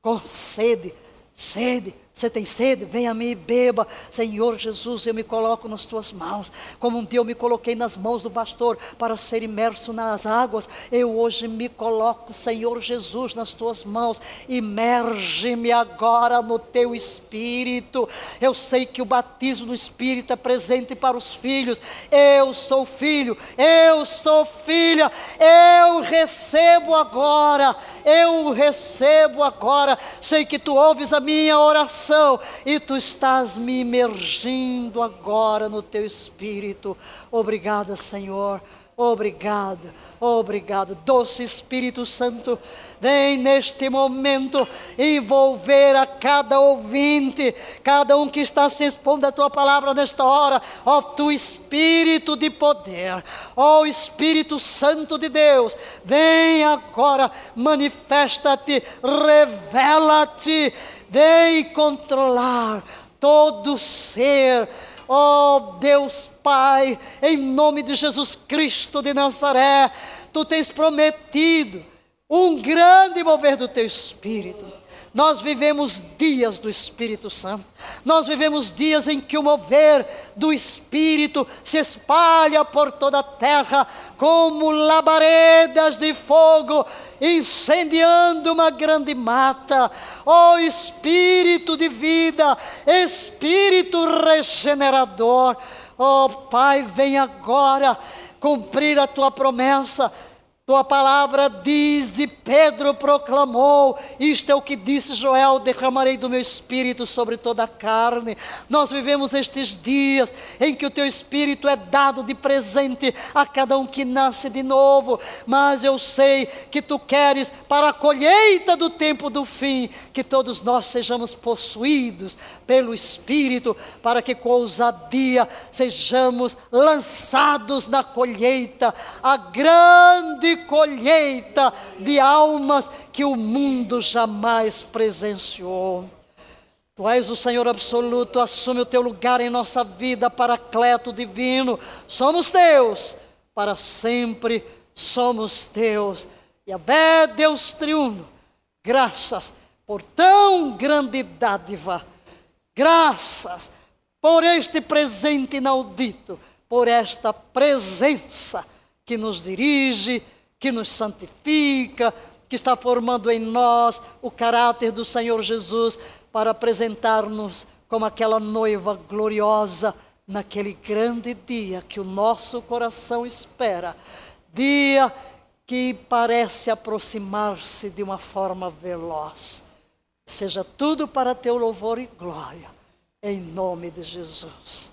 com sede, sede, você tem sede? Venha a mim e beba. Senhor Jesus, eu me coloco nas tuas mãos. Como um dia eu me coloquei nas mãos do pastor para ser imerso nas águas, eu hoje me coloco, Senhor Jesus, nas tuas mãos. Imerge-me agora no teu espírito. Eu sei que o batismo no espírito é presente para os filhos. Eu sou filho, eu sou filha. Eu recebo agora, eu recebo agora. Sei que tu ouves a minha oração coração e tu estás me imergindo agora no teu espírito. Obrigada, Senhor. Obrigado, obrigado. Doce Espírito Santo, vem neste momento envolver a cada ouvinte, cada um que está se expondo a tua palavra nesta hora, ó tu Espírito de poder, ó Espírito Santo de Deus, vem agora, manifesta-te, revela-te Vem controlar todo ser. Ó oh, Deus Pai, em nome de Jesus Cristo de Nazaré, tu tens prometido um grande mover do teu espírito. Nós vivemos dias do Espírito Santo. Nós vivemos dias em que o mover do Espírito se espalha por toda a terra como labaredas de fogo incendiando uma grande mata. Ó oh, Espírito de vida, Espírito regenerador. Ó oh, Pai, vem agora cumprir a tua promessa tua palavra diz e Pedro proclamou: Isto é o que disse Joel: derramarei do meu espírito sobre toda a carne. Nós vivemos estes dias em que o teu espírito é dado de presente a cada um que nasce de novo, mas eu sei que tu queres para a colheita do tempo do fim que todos nós sejamos possuídos pelo espírito, para que com ousadia sejamos lançados na colheita, a grande colheita de almas que o mundo jamais presenciou. Tu és o Senhor absoluto, assume o teu lugar em nossa vida, Paracleto divino. Somos teus, para sempre somos teus. E a Deus triuno, graças por tão grande dádiva, graças por este presente inaudito por esta presença que nos dirige, que nos santifica, que está formando em nós o caráter do Senhor Jesus para apresentar-nos como aquela noiva gloriosa naquele grande dia que o nosso coração espera. Dia que parece aproximar-se de uma forma veloz. Seja tudo para teu louvor e glória, em nome de Jesus.